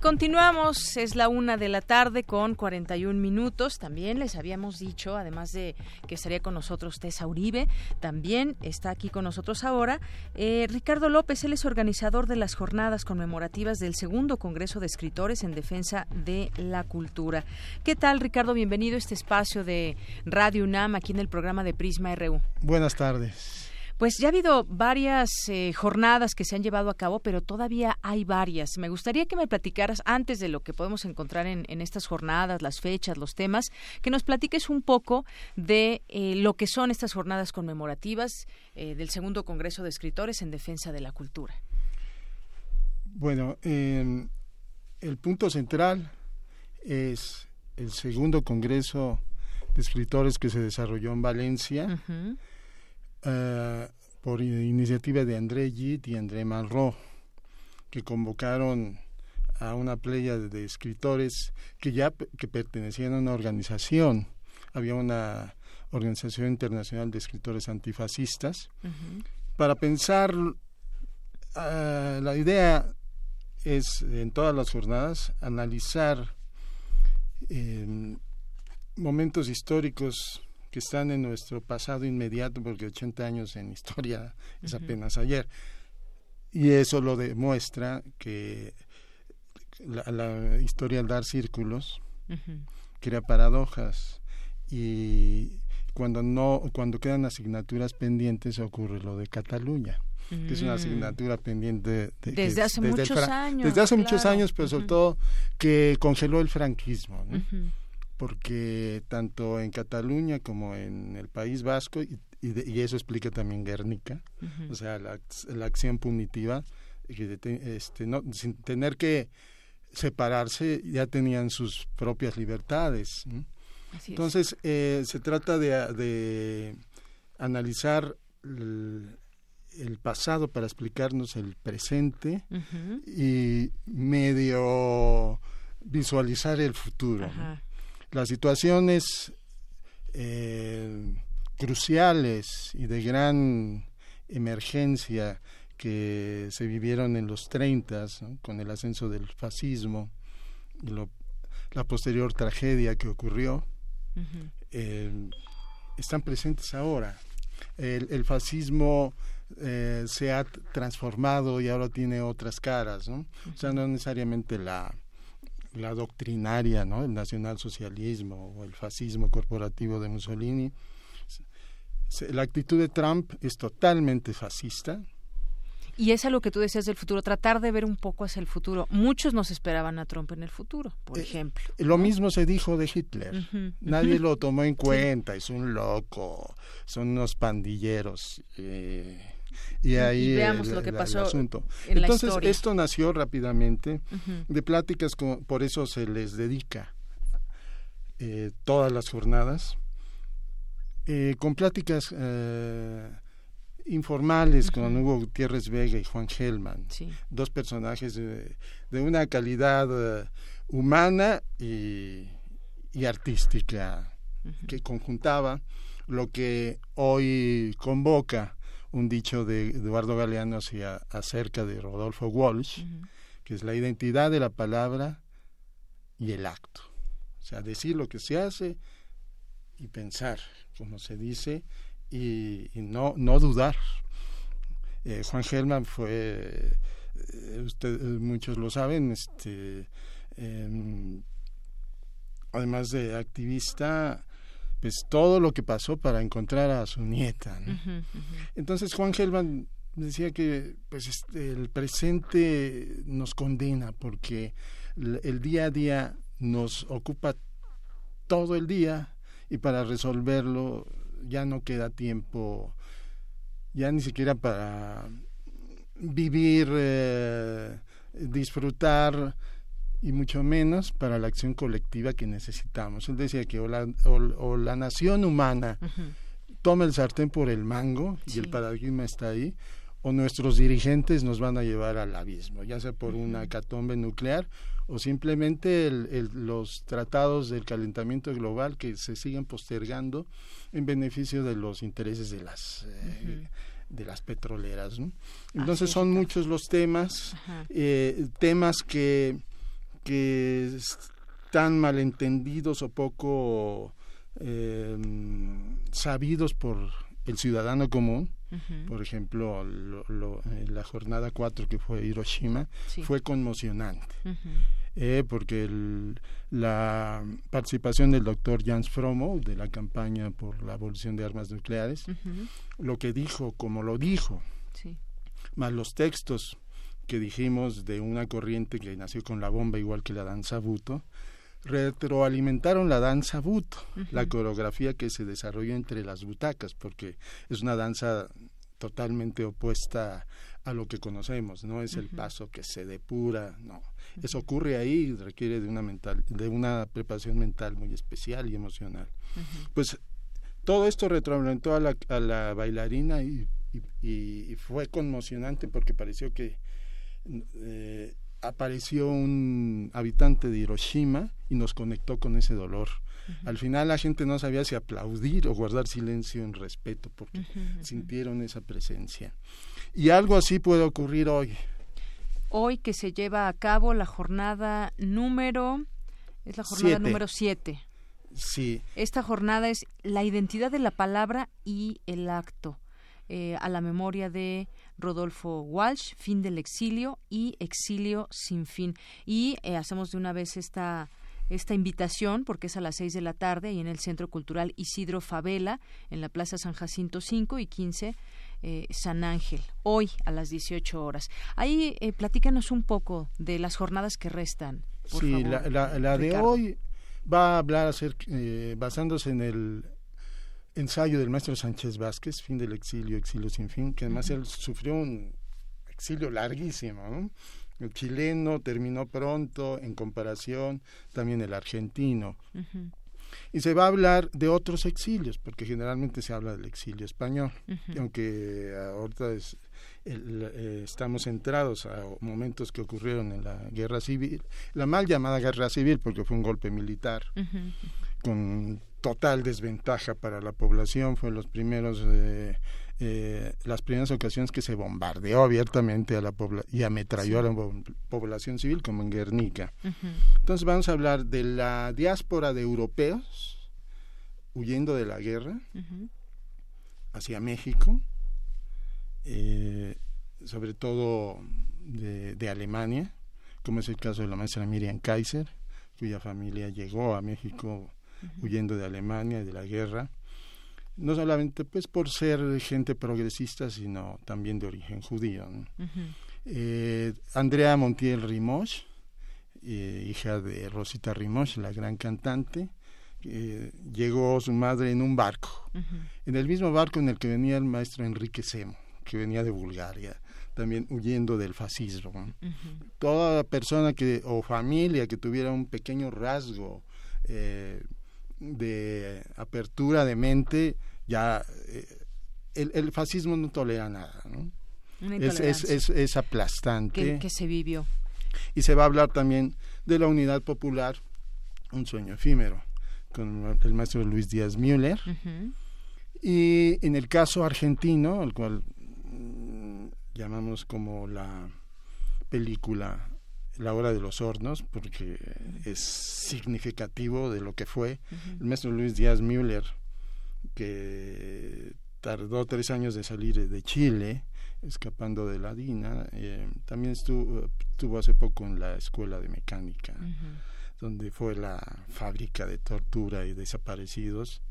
Continuamos, es la una de la tarde con 41 minutos. También les habíamos dicho, además de que estaría con nosotros Tessa Uribe, también está aquí con nosotros ahora eh, Ricardo López, él es organizador de las jornadas conmemorativas del segundo Congreso de Escritores en Defensa de la Cultura. ¿Qué tal, Ricardo? Bienvenido a este espacio de Radio UNAM aquí en el programa de Prisma RU.
Buenas tardes.
Pues ya ha habido varias eh, jornadas que se han llevado a cabo, pero todavía hay varias. Me gustaría que me platicaras, antes de lo que podemos encontrar en, en estas jornadas, las fechas, los temas, que nos platiques un poco de eh, lo que son estas jornadas conmemorativas eh, del segundo Congreso de Escritores en Defensa de la Cultura.
Bueno, eh, el punto central es el segundo Congreso de Escritores que se desarrolló en Valencia. Eh, por iniciativa de André Gide y André Malraux, que convocaron a una playa de escritores que ya que pertenecían a una organización. Había una organización internacional de escritores antifascistas para pensar ah, la idea es en todas las jornadas analizar eh, momentos históricos que están en nuestro pasado inmediato, porque 80 años en historia es apenas ayer. Y eso lo demuestra que la, la historia al dar círculos crea paradojas y cuando no cuando quedan asignaturas pendientes ocurre lo de Cataluña que es una
Mm.
asignatura pendiente de-
Desde
es-
hace muchos años,
desde hace muchos años pero sobre todo que congeló el franquismo ¿no? Porque tanto en Cataluña como en el País Vasco y, y de- y eso explica también Guernica o sea la, la acción punitiva te- este no sin tener que separarse ya tenían sus propias libertades ¿no?
Así es.
entonces eh, se trata de, de analizar el, el pasado para explicarnos el presente y medio visualizar el futuro. ¿no? Las situaciones eh, cruciales y de gran emergencia que se vivieron en los 30 con el ascenso del fascismo y lo- la posterior tragedia que ocurrió eh, están presentes ahora. El, el fascismo eh, se ha transformado y ahora tiene otras caras, ¿no? O sea, no necesariamente la, la doctrinaria, ¿no? El nacionalsocialismo o el fascismo corporativo de Mussolini. La actitud de Trump es totalmente fascista,
Y es algo que tú decías del futuro, tratar de ver un poco hacia el futuro. Muchos nos esperaban a Trump en el futuro, por ejemplo.
Lo mismo se dijo de Hitler. Nadie lo tomó en cuenta, es un loco, son unos pandilleros. eh, y
Y
ahí
veamos
el,
lo que
el- el
pasó
asunto.
en
Entonces, esto nació rápidamente de pláticas, con- por eso se les dedica eh, todas las jornadas eh, con pláticas eh, informales con Hugo Gutiérrez Vega y Juan Gelman, dos personajes de, una calidad humana y, artística que conjuntaba lo que hoy convoca un dicho de Eduardo Galeano hacia, acerca de Rodolfo Walsh, que es la identidad de la palabra y el acto. O sea, decir lo que se hace y pensar, como se dice, y, no, no dudar. Eh, Juan Gelman fue, eh, usted, muchos lo saben, este, em, además de activista, pues todo lo que pasó para encontrar a su nieta. Entonces Juan Gelman decía que pues este, el presente nos condena porque el día a día nos ocupa todo el día y para resolverlo ya no queda tiempo, ya ni siquiera para vivir, eh, disfrutar y mucho menos para la acción colectiva que necesitamos. Él decía que o la, o, la nación humana toma el sartén por el mango y el paradigma está ahí, o nuestros dirigentes nos van a llevar al abismo, ya sea por una catombe nuclear o simplemente los tratados del calentamiento global que se siguen postergando en beneficio de los intereses de las eh, de las petroleras. Entonces son muchos los temas, eh, temas que, que están malentendidos o poco eh, sabidos por el ciudadano común. Por ejemplo, eh, la jornada 4 que fue Hiroshima fue conmocionante. Eh, porque la participación del doctor Jans Fromo de la campaña por la abolición de armas nucleares, lo que dijo, como lo dijo, más los textos que dijimos de una corriente que nació con la bomba igual que la danza buto, retroalimentaron la danza buto, la coreografía que se desarrolló entre las butacas, porque es una danza totalmente opuesta a lo que conocemos, no es el paso que se depura, no. Eso ocurre ahí y requiere de una mental, de una preparación mental muy especial y emocional. Pues todo esto retroalimentó a la, a la bailarina y, y, fue conmocionante porque pareció que eh, apareció un habitante de Hiroshima y nos conectó con ese dolor. Al final la gente no sabía si aplaudir o guardar silencio en respeto porque sintieron esa presencia. Y algo así puede ocurrir hoy.
Hoy que se lleva a cabo la jornada número es la jornada número 7.
Sí.
Esta jornada es la identidad de la palabra y el acto. Eh, a la memoria de Rodolfo Walsh, Fin del exilio y Exilio sin fin. Y eh, hacemos de una vez esta esta invitación porque es a las seis de la tarde y en el Centro Cultural Isidro Favela, en la Plaza San Jacinto 5 y 15, eh, San Ángel, hoy a las 18 horas. Ahí eh, platícanos un poco de las jornadas que restan.
sí, la, la, de hoy va a hablar basándose en el ensayo del maestro Sánchez Vázquez, Fin del exilio, exilio sin fin, que además él sufrió un exilio larguísimo. El chileno terminó pronto en comparación también el argentino. Y se va a hablar de otros exilios, porque generalmente se habla del exilio español, aunque ahorita eh, estamos centrados a momentos que ocurrieron en la guerra civil, la mal llamada guerra civil, porque fue un golpe militar, con total desventaja para la población, fue los primeros eh, eh, las primeras ocasiones que se bombardeó abiertamente a la y ametralló a la población civil como en Guernica. Entonces vamos a hablar de la diáspora de europeos huyendo de la guerra hacia México, eh, sobre todo de, de Alemania, como es el caso de la maestra Miriam Kaiser, cuya familia llegó a México huyendo de Alemania y de la guerra, no solamente pues por ser gente progresista, sino también de origen judío. Eh, Andrea Montiel Rimosh, eh, hija de Rosita Rimosh, la gran cantante, eh, llegó su madre en un barco, en el mismo barco en el que venía el maestro Enrique Semo, que venía de Bulgaria también huyendo del fascismo. Toda persona que o familia que tuviera un pequeño rasgo eh, de apertura de mente ya eh, el, el, fascismo no tolera nada, ¿no? Es, es, es, es, aplastante.
Que, se vivió.
Y se va a hablar también de la unidad popular, un sueño efímero, con el maestro Luis Díaz Müller. Y en el caso argentino, al cual mm, llamamos como la película La hora de los hornos, porque es significativo de lo que fue el maestro Luis Díaz Müller, que tardó tres años de salir de Chile, escapando de la DINA. Eh, también estuvo, estuvo, hace poco en la escuela de mecánica, donde fue la fábrica de tortura y desaparecidos.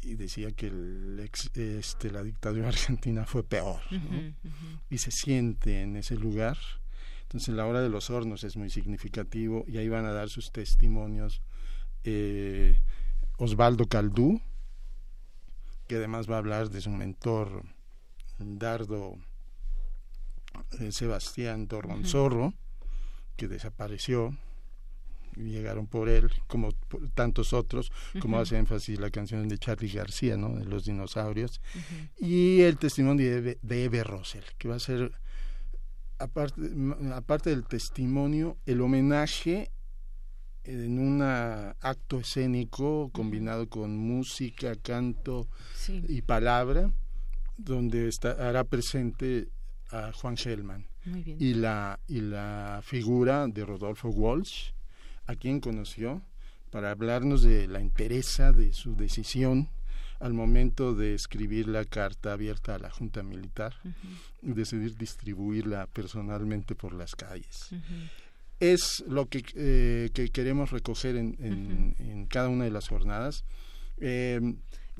Y decía que el este, la dictadura argentina fue peor. Y se siente en ese lugar. Entonces, la hora de los hornos es muy significativo y ahí van a dar sus testimonios eh, Osvaldo Caldú, que además va a hablar de su mentor Dardo eh, Sebastián Dorronzorro, que desapareció, llegaron por él, como tantos otros, como hace énfasis la canción de Charlie García, ¿no? de los dinosaurios, y el testimonio de, de Eve Rosel, que va a ser, aparte, aparte del testimonio, el homenaje en un acto escénico combinado con música, canto y palabra, donde estará presente a Juan Shellman y la y la figura de Rodolfo Walsh, a quien conoció para hablarnos de la entereza de su decisión al momento de escribir la carta abierta a la Junta Militar y decidir distribuirla personalmente por las calles es lo que, eh, que queremos recoger en, en, cada una de las jornadas.
Eh,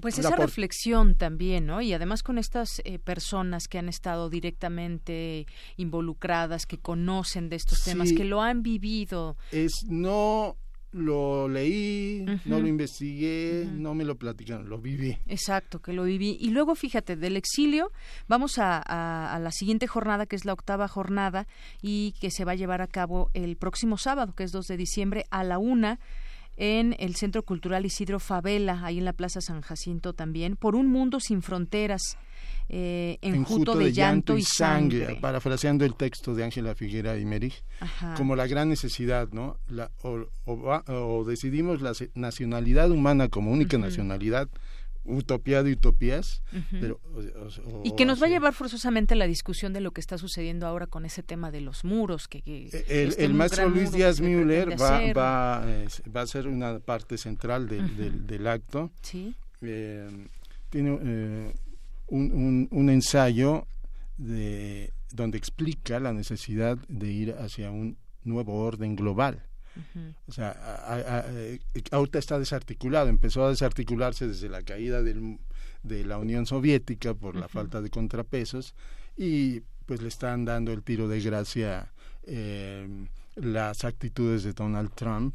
pues esa reflexión también, ¿no? Y además con estas eh, personas que han estado directamente involucradas, que conocen de estos temas, que lo han vivido.
Es no lo leí, no lo investigué, no me lo platicaron, lo viví.
Exacto, que lo viví. Y luego, fíjate, del exilio, vamos a, a, la siguiente jornada, que es la octava jornada, y que se va a llevar a cabo el próximo sábado, que es 2 de diciembre, a la una en el Centro Cultural Isidro Favela, ahí en la Plaza San Jacinto también, por un mundo sin fronteras eh, enjuto, de, llanto, y sangre,
parafraseando el texto de Ángela Figuera y Merich, como la gran necesidad, ¿no? La, o, decidimos la nacionalidad humana como única nacionalidad, utopía de utopías.
y que nos va a llevar forzosamente a la discusión de lo que está sucediendo ahora con ese tema de los muros. Que,
el, el maestro Luis Díaz Müller va, va, va, a ser una parte central del, del, acto.
Sí.
Eh, tiene eh, un, un, ensayo de, donde explica la necesidad de ir hacia un nuevo orden global. O sea, a, ahorita está desarticulado, empezó a desarticularse desde la caída del, de la Unión Soviética por la falta de contrapesos y pues le están dando el tiro de gracia eh, las actitudes de Donald Trump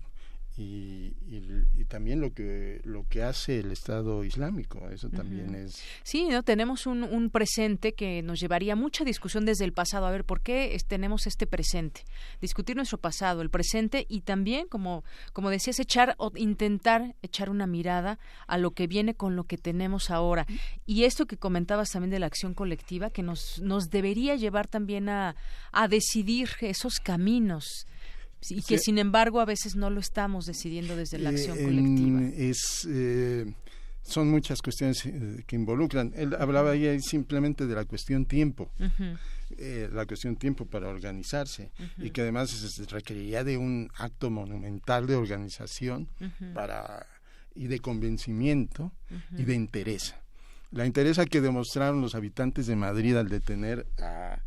y, y, también lo que lo que hace el Estado Islámico eso también es
sí no tenemos un, un, presente que nos llevaría mucha discusión desde el pasado a ver por qué tenemos este presente discutir nuestro pasado el presente y también como como decías echar o intentar echar una mirada a lo que viene con lo que tenemos ahora. Y esto que comentabas también de la acción colectiva que nos nos debería llevar también a a decidir esos caminos y que sin embargo a veces no lo estamos decidiendo desde la acción eh, colectiva.
Es, eh, son muchas cuestiones eh, que involucran. Él hablaba ahí simplemente de la cuestión tiempo, la cuestión tiempo para organizarse y que además se requeriría de un acto monumental de organización para y de convencimiento y de interés. La interés que demostraron los habitantes de Madrid al detener a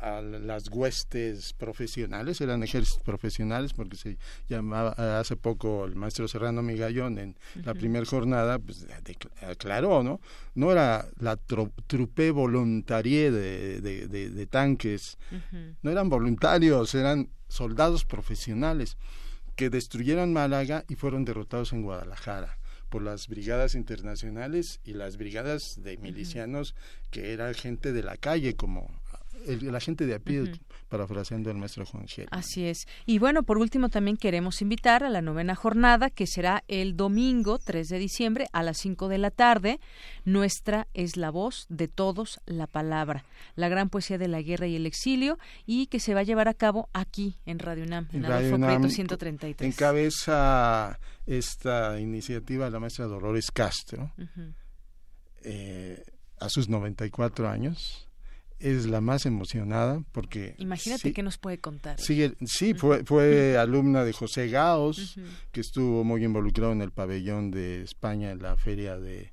a las huestes profesionales, eran ejércitos profesionales, porque se llamaba hace poco el maestro Serrano Migallón en la primera jornada, pues aclaró, ¿no? No era la trupe voluntarie de, de, tanques, no eran voluntarios, eran soldados profesionales que destruyeron Málaga y fueron derrotados en Guadalajara por las brigadas internacionales y las brigadas de milicianos que era gente de la calle como la gente de a pie, parafraseando al maestro Juan Gel.
Así es. Y bueno, por último también queremos invitar a la novena jornada que será el domingo 3 de diciembre a las 5 de la tarde. Nuestra es la voz de todos, la palabra, la gran poesía de la guerra y el exilio y que se va a llevar a cabo aquí en Radio UNAM, en, Radio UNAM, 133.
Encabeza esta iniciativa la maestra Dolores Castro. Eh, a sus 94 años es la más emocionada porque...
Imagínate qué nos puede contar.
Sí, sí fue, fue alumna de José Gaos, que estuvo muy involucrado en el pabellón de España en la feria de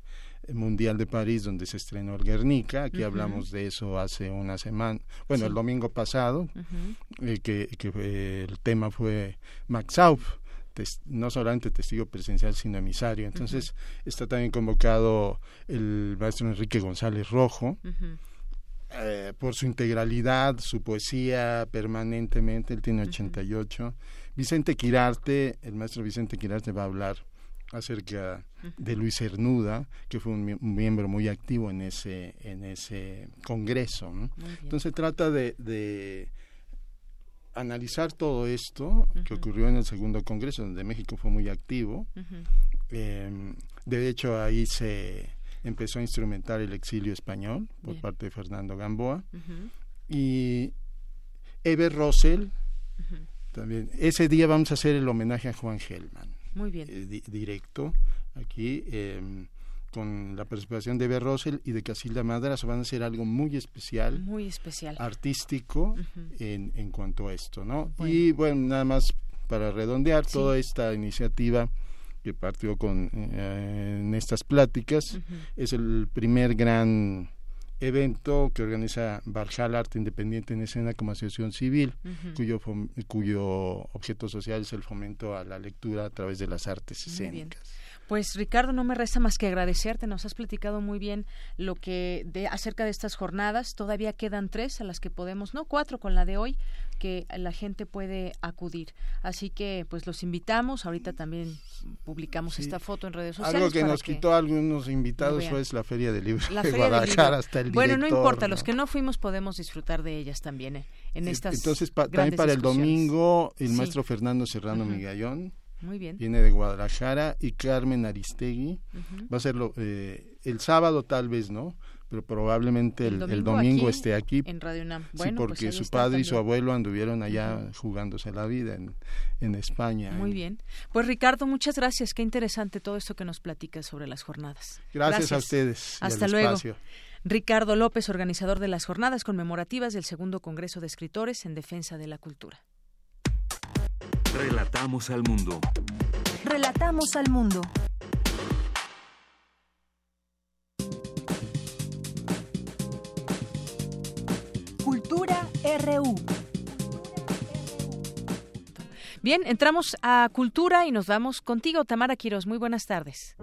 Mundial de París, donde se estrenó el Guernica. Aquí hablamos de eso hace una semana, bueno, el domingo pasado, eh, que, que el tema fue Max Auf no solamente testigo presencial, sino emisario. Entonces, está también convocado el maestro Enrique González Rojo, eh, por su integralidad, su poesía permanentemente, él tiene 88. Vicente Quirarte, el maestro Vicente Quirarte va a hablar acerca de Luis Cernuda, que fue un, miembro muy activo en ese, en ese congreso. Entonces trata de, de analizar todo esto que ocurrió en el segundo congreso, donde México fue muy activo. Em, de hecho, ahí se empezó a instrumentar el exilio español por parte de Fernando Gamboa. Y Eber Rossell, también. Ese día vamos a hacer el homenaje a Juan Gelman.
Muy bien.
Eh, directo, aquí. Em, con la participación de Eber y de Casilda Madrazo van a hacer algo muy especial,
muy especial,
artístico en, en cuanto a esto, ¿no? Y bueno, nada más para redondear toda esta iniciativa que partió con eh, en estas pláticas es el primer gran evento que organiza Barjal Arte Independiente en Escena como asociación civil, cuyo, cuyo objeto social es el fomento a la lectura a través de las artes escénicas.
Pues Ricardo, no me resta más que agradecerte. Nos has platicado muy bien lo que de acerca de estas jornadas. Todavía quedan tres a las que podemos, no cuatro con la de hoy, que la gente puede acudir. Así que, pues los invitamos. Ahorita también publicamos esta foto en redes sociales.
Algo que nos quitó a algunos invitados fue la Feria del Libro de Guadalajara hasta el
Bueno, no importa. Los que no fuimos podemos disfrutar de ellas también eh, en estas.
Entonces, también para el domingo, el maestro Fernando Serrano Migallón
muy bien.
Viene de Guadalajara y Carmen Aristegui. Va a ser eh, el sábado tal vez, ¿no? Pero probablemente el, domingo, esté aquí.
En Radio UNAM.
sí, pues porque su padre y su abuelo anduvieron allá jugándose la vida en, en España.
Muy bien. Pues Ricardo, muchas gracias. Qué interesante todo esto que nos platicas sobre las jornadas.
Gracias, a ustedes.
Hasta luego. Ricardo López, organizador de las jornadas conmemorativas del Segundo Congreso de Escritores en Defensa de la Cultura.
Relatamos al mundo.
Relatamos al mundo. Cultura RU.
Bien, entramos a Cultura y nos vamos contigo, Tamara Quiros. Muy buenas tardes.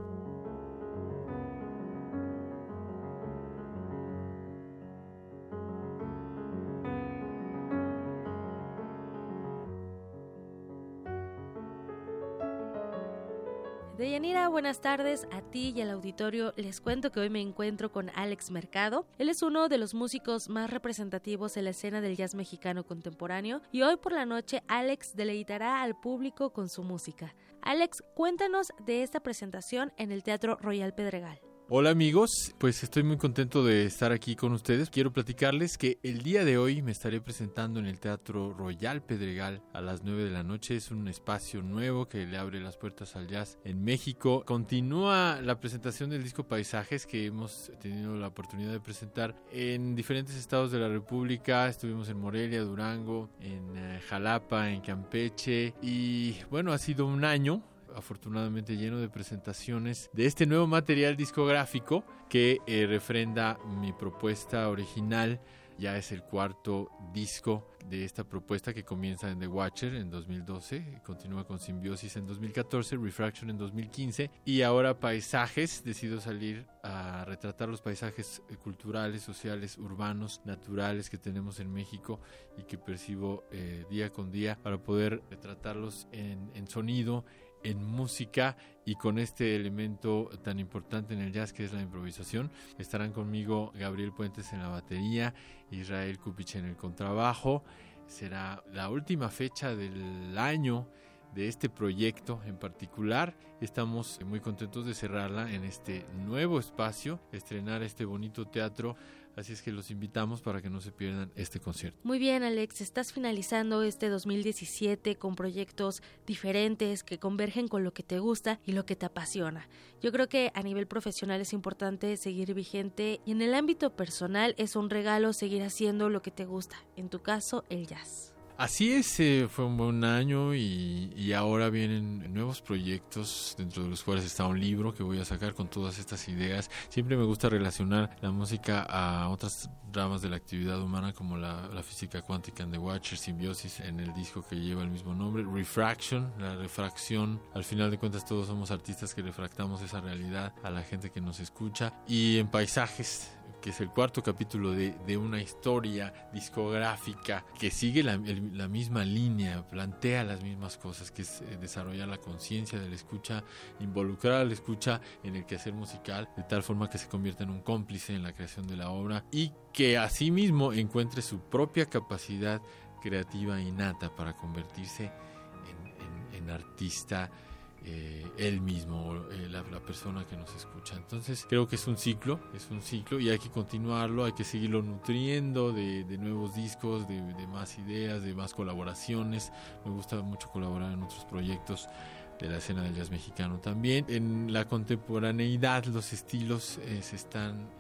Deyanira, buenas tardes a ti y al auditorio. Les cuento que hoy me encuentro con Alex Mercado. Él es uno de los músicos más representativos en la escena del jazz mexicano contemporáneo y hoy por la noche Alex deleitará al público con su música. Alex, cuéntanos de esta presentación en el Teatro Royal Pedregal.
Hola amigos, pues estoy muy contento de estar aquí con ustedes. Quiero platicarles que el día de hoy me estaré presentando en el Teatro Royal Pedregal a las 9 de la noche. Es un espacio nuevo que le abre las puertas al jazz en México. Continúa la presentación del disco Paisajes que hemos tenido la oportunidad de presentar en diferentes estados de la República. Estuvimos en Morelia, Durango, en eh, Jalapa, en Campeche y bueno, ha sido un año afortunadamente lleno de presentaciones de este nuevo material discográfico que eh, refrenda mi propuesta original. Ya es el cuarto disco de esta propuesta que comienza en The Watcher en 2012, continúa con Simbiosis en 2014, Refraction en 2015 y ahora Paisajes. Decido salir a retratar los paisajes eh, culturales, sociales, urbanos, naturales que tenemos en México y que percibo eh, día con día para poder retratarlos en, en sonido, en música y con este elemento tan importante en el jazz que es la improvisación. Estarán conmigo Gabriel Puentes en la batería, Israel Kupich en el contrabajo. Será la última fecha del año de este proyecto en particular. Estamos muy contentos de cerrarla en este nuevo espacio, estrenar este bonito teatro Así es que los invitamos para que no se pierdan este concierto.
Muy bien, Alex, estás finalizando este 2017 con proyectos diferentes que convergen con lo que te gusta y lo que te apasiona. Yo creo que a nivel profesional es importante seguir vigente y en el ámbito personal es un regalo seguir haciendo lo que te gusta, en tu caso el jazz.
Así es, eh, fue un buen año y, ahora vienen nuevos proyectos, dentro de los cuales está un libro que voy a sacar con todas estas ideas. Siempre me gusta relacionar la música a otras ramas de la actividad humana como la, física cuántica en The Watcher, Simbiosis en el disco que lleva el mismo nombre, Refraction, la refracción. Al final de cuentas todos somos artistas que refractamos esa realidad a la gente que nos escucha. Y en paisajes que es el cuarto capítulo de, de una historia discográfica que sigue la, la, misma línea, plantea las mismas cosas, que es eh, desarrollar la conciencia de la escucha, involucrar a la escucha en el quehacer musical, de tal forma que se convierta en un cómplice en la creación de la obra y que asimismo encuentre su propia capacidad creativa innata para convertirse en, artista eh, él mismo, eh, la, persona que nos escucha. Entonces creo que es un ciclo, es un ciclo y hay que continuarlo, hay que seguirlo nutriendo de, nuevos discos, de, más ideas, de más colaboraciones. Me gusta mucho colaborar en otros proyectos de la escena del jazz mexicano también. En la contemporaneidad los estilos eh, se están,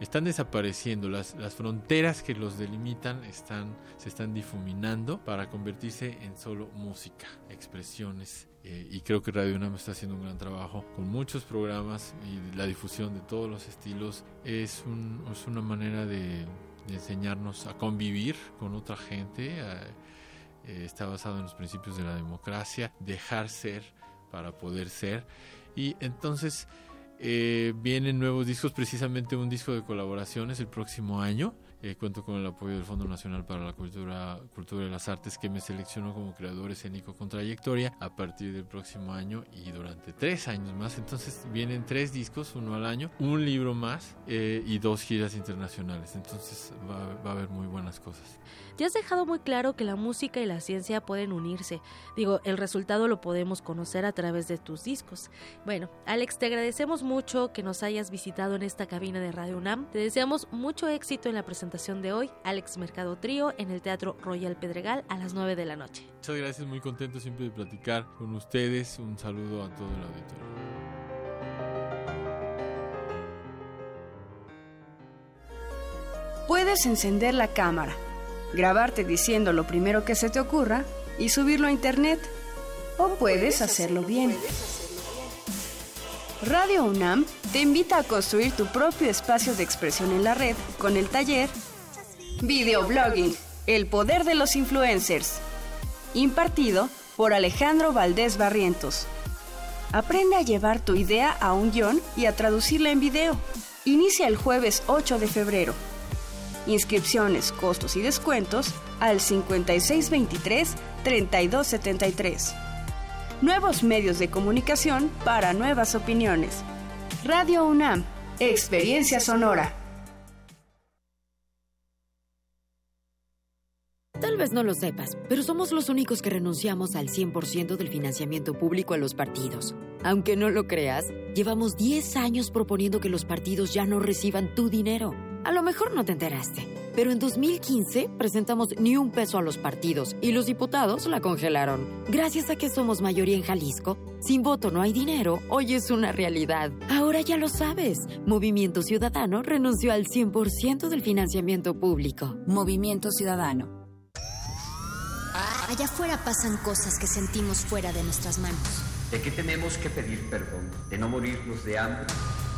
están desapareciendo, las, las fronteras que los delimitan están, se están difuminando para convertirse en solo música, expresiones eh, y creo que Radio UNAM está haciendo un gran trabajo con muchos programas y la difusión de todos los estilos es, un, es una manera de, enseñarnos a convivir con otra gente. Eh, está basado en los principios de la democracia, dejar ser para poder ser. Y entonces eh, vienen nuevos discos, precisamente un disco de colaboraciones el próximo año eh, cuento con el apoyo del Fondo Nacional para la Cultura, Cultura y las Artes que me seleccionó como creador escénico con trayectoria a partir del próximo año y durante tres años más. Entonces vienen tres discos, uno al año, un libro más eh, y dos giras internacionales. Entonces va, va a haber muy buenas cosas.
Ya has dejado muy claro que la música y la ciencia pueden unirse. Digo, el resultado lo podemos conocer a través de tus discos. Bueno, Alex, te agradecemos mucho que nos hayas visitado en esta cabina de Radio UNAM. Te deseamos mucho éxito en la presentación de hoy, Alex Mercado Trío, en el Teatro Royal Pedregal a las 9 de la noche.
Muchas gracias, muy contento siempre de platicar con ustedes. Un saludo a todo el auditorio.
Puedes encender la cámara grabarte diciendo lo primero que se te ocurra y subirlo a internet. O puedes hacerlo bien. Radio UNAM te invita a construir tu propio espacio de expresión en la red con el taller Videoblogging, el poder de los influencers, impartido por Alejandro Valdés Barrientos. Aprende a llevar tu idea a un guion y a traducirla en video. Inicia el jueves 8 de febrero. Inscripciones, costos y descuentos al 5623-3273. Nuevos medios de comunicación para nuevas opiniones. Radio UNAM, Experiencia Sonora.
Tal vez no lo sepas, pero somos los únicos que renunciamos al 100% del financiamiento público a los partidos. Aunque no lo creas, llevamos 10 años proponiendo que los partidos ya no reciban tu dinero. A lo mejor no te enteraste, pero en 2015 presentamos ni un peso a los partidos y los diputados la congelaron. Gracias a que somos mayoría en Jalisco, sin voto no hay dinero, hoy es una realidad. Ahora ya lo sabes, Movimiento Ciudadano renunció al 100% del financiamiento público.
Movimiento Ciudadano. Allá afuera pasan cosas que sentimos fuera de nuestras manos.
¿De qué tenemos que pedir perdón? ¿De no morirnos de hambre?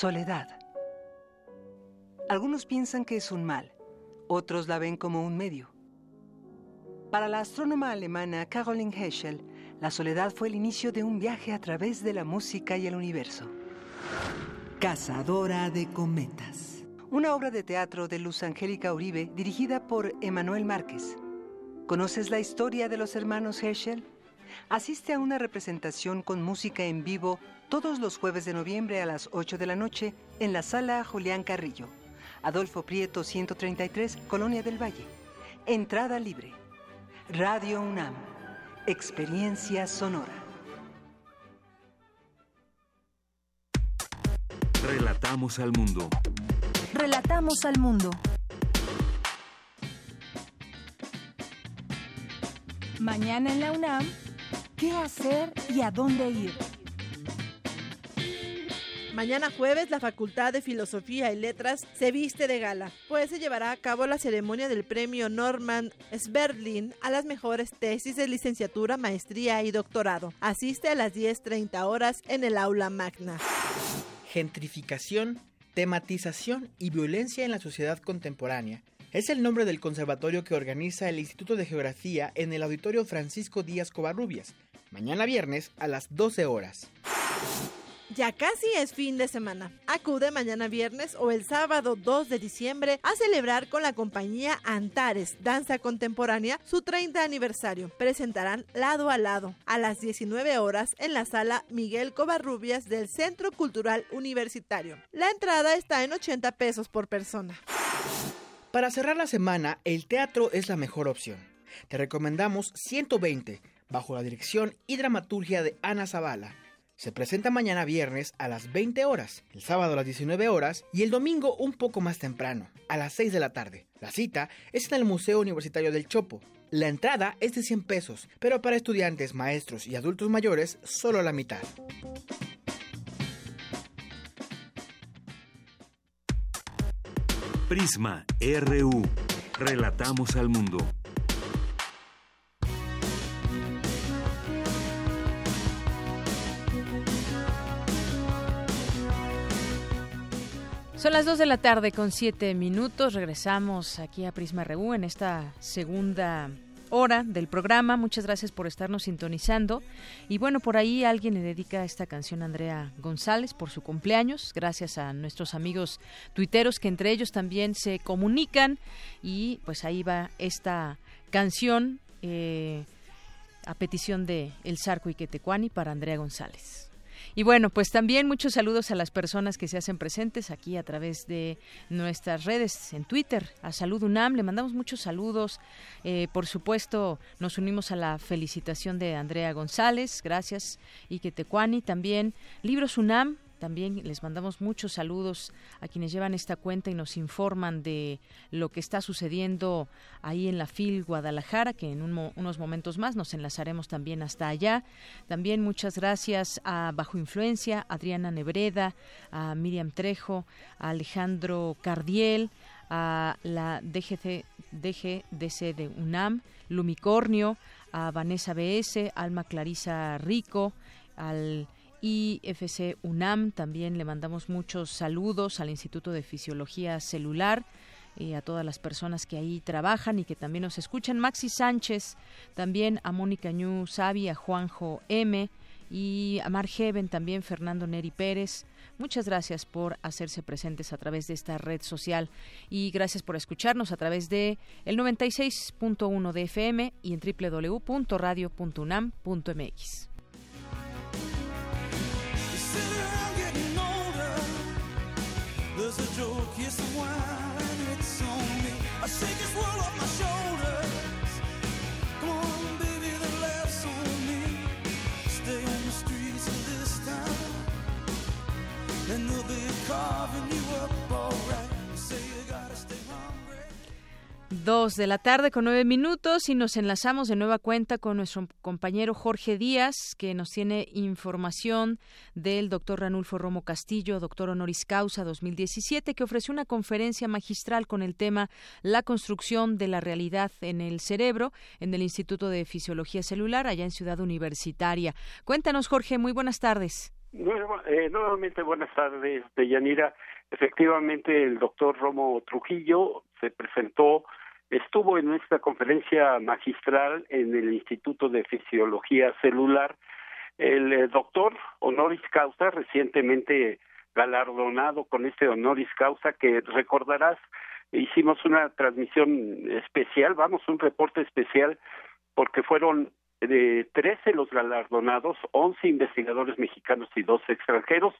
Soledad. Algunos piensan que es un mal, otros la ven como un medio. Para la astrónoma alemana Caroline Heschel, la soledad fue el inicio de un viaje a través de la música y el universo. Cazadora de cometas. Una obra de teatro de Luz Angélica Uribe dirigida por Emanuel Márquez. ¿Conoces la historia de los hermanos Heschel? Asiste a una representación con música en vivo todos los jueves de noviembre a las 8 de la noche en la sala Julián Carrillo. Adolfo Prieto 133, Colonia del Valle. Entrada libre. Radio UNAM. Experiencia sonora.
Relatamos al mundo.
Relatamos al mundo. Mañana en la UNAM, ¿qué hacer y a dónde ir?
Mañana jueves, la Facultad de Filosofía y Letras se viste de gala, pues se llevará a cabo la ceremonia del premio Norman Sberlin a las mejores tesis de licenciatura, maestría y doctorado. Asiste a las 10.30 horas en el aula magna.
Gentrificación, tematización y violencia en la sociedad contemporánea. Es el nombre del conservatorio que organiza el Instituto de Geografía en el Auditorio Francisco Díaz Covarrubias, mañana viernes a las 12 horas.
Ya casi es fin de semana. Acude mañana viernes o el sábado 2 de diciembre a celebrar con la compañía Antares Danza Contemporánea su 30 aniversario. Presentarán lado a lado a las 19 horas en la sala Miguel Covarrubias del Centro Cultural Universitario. La entrada está en 80 pesos por persona.
Para cerrar la semana, el teatro es la mejor opción. Te recomendamos 120, bajo la dirección y dramaturgia de Ana Zavala se presenta mañana viernes a las 20 horas, el sábado a las 19 horas y el domingo un poco más temprano, a las 6 de la tarde. La cita es en el Museo Universitario del Chopo. La entrada es de 100 pesos, pero para estudiantes, maestros y adultos mayores solo la mitad.
Prisma RU. Relatamos al mundo.
Son las 2 de la tarde con 7 minutos. Regresamos aquí a Prisma RU en esta segunda hora del programa. Muchas gracias por estarnos sintonizando. Y bueno, por ahí alguien le dedica esta canción a Andrea González por su cumpleaños. Gracias a nuestros amigos tuiteros que entre ellos también se comunican. Y pues ahí va esta canción eh, a petición de El Sarco y Quetecuani para Andrea González. Y bueno, pues también muchos saludos a las personas que se hacen presentes aquí a través de nuestras redes en Twitter. A Salud UNAM le mandamos muchos saludos. Eh, por supuesto, nos unimos a la felicitación de Andrea González. Gracias. Y que Tecuani también. Libros UNAM, también les mandamos muchos saludos a quienes llevan esta cuenta y nos informan de lo que está sucediendo ahí en la FIL Guadalajara, que en unos momentos más nos enlazaremos también hasta allá. También muchas gracias a Bajo Influencia, Adriana Nebreda, a Miriam Trejo, a Alejandro Cardiel, a la DGC, DGDC de UNAM, Lumicornio, a Vanessa BS, Alma Clarisa Rico, al y FC UNAM. También le mandamos muchos saludos al Instituto de Fisiología Celular. y a todas las personas que ahí trabajan y que también nos escuchan. Maxi Sánchez, también a Mónica Ñu Sabi, a Juanjo M y a Mar Heaven, también Fernando Neri Pérez. Muchas gracias por hacerse presentes a través de esta red social y gracias por escucharnos a través de el 96.1 de FM y en www.radio.unam.mx. There's a joke, 2 de la tarde con 9 minutos y nos enlazamos de nueva cuenta con nuestro compañero Jorge Díaz, que nos tiene información del doctor Ranulfo Romo Castillo, doctor honoris causa 2017, que ofreció una conferencia magistral con el tema La construcción de la realidad en el cerebro en el Instituto de Fisiología Celular, allá en Ciudad Universitaria. Cuéntanos, Jorge, muy buenas tardes.
Eh, nuevamente buenas tardes, Deyanira. Efectivamente, el doctor Romo Trujillo se presentó estuvo en esta conferencia magistral en el Instituto de Fisiología Celular. El eh, doctor honoris causa, recientemente galardonado con este honoris causa, que recordarás, hicimos una transmisión especial, vamos, un reporte especial, porque fueron de 13 los galardonados, 11 investigadores mexicanos y dos extranjeros,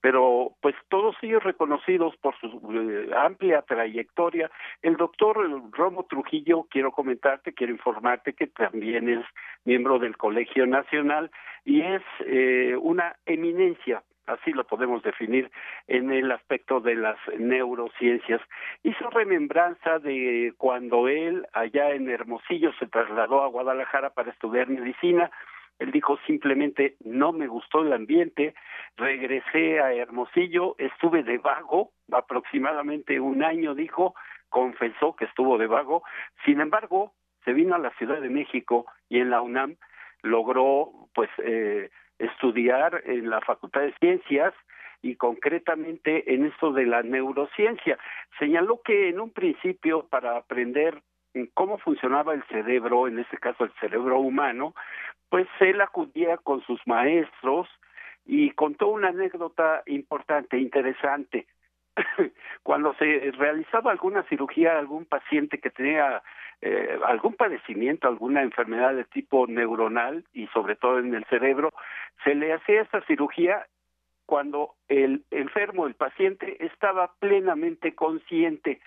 pero pues todos ellos reconocidos por su eh, amplia trayectoria. El doctor Romo Trujillo, quiero comentarte, quiero informarte que también es miembro del Colegio Nacional y es eh, una eminencia así lo podemos definir en el aspecto de las neurociencias. Hizo remembranza de cuando él allá en Hermosillo se trasladó a Guadalajara para estudiar medicina. Él dijo simplemente no me gustó el ambiente, regresé a Hermosillo, estuve de vago aproximadamente un año, dijo, confesó que estuvo de vago. Sin embargo, se vino a la Ciudad de México y en la UNAM logró pues eh, estudiar en la Facultad de Ciencias y concretamente en esto de la neurociencia. Señaló que en un principio para aprender cómo funcionaba el cerebro, en este caso el cerebro humano, pues él acudía con sus maestros y contó una anécdota importante, interesante. Cuando se realizaba alguna cirugía a algún paciente que tenía eh, algún padecimiento, alguna enfermedad de tipo neuronal y sobre todo en el cerebro, se le hacía esa cirugía cuando el enfermo, el paciente, estaba plenamente consciente.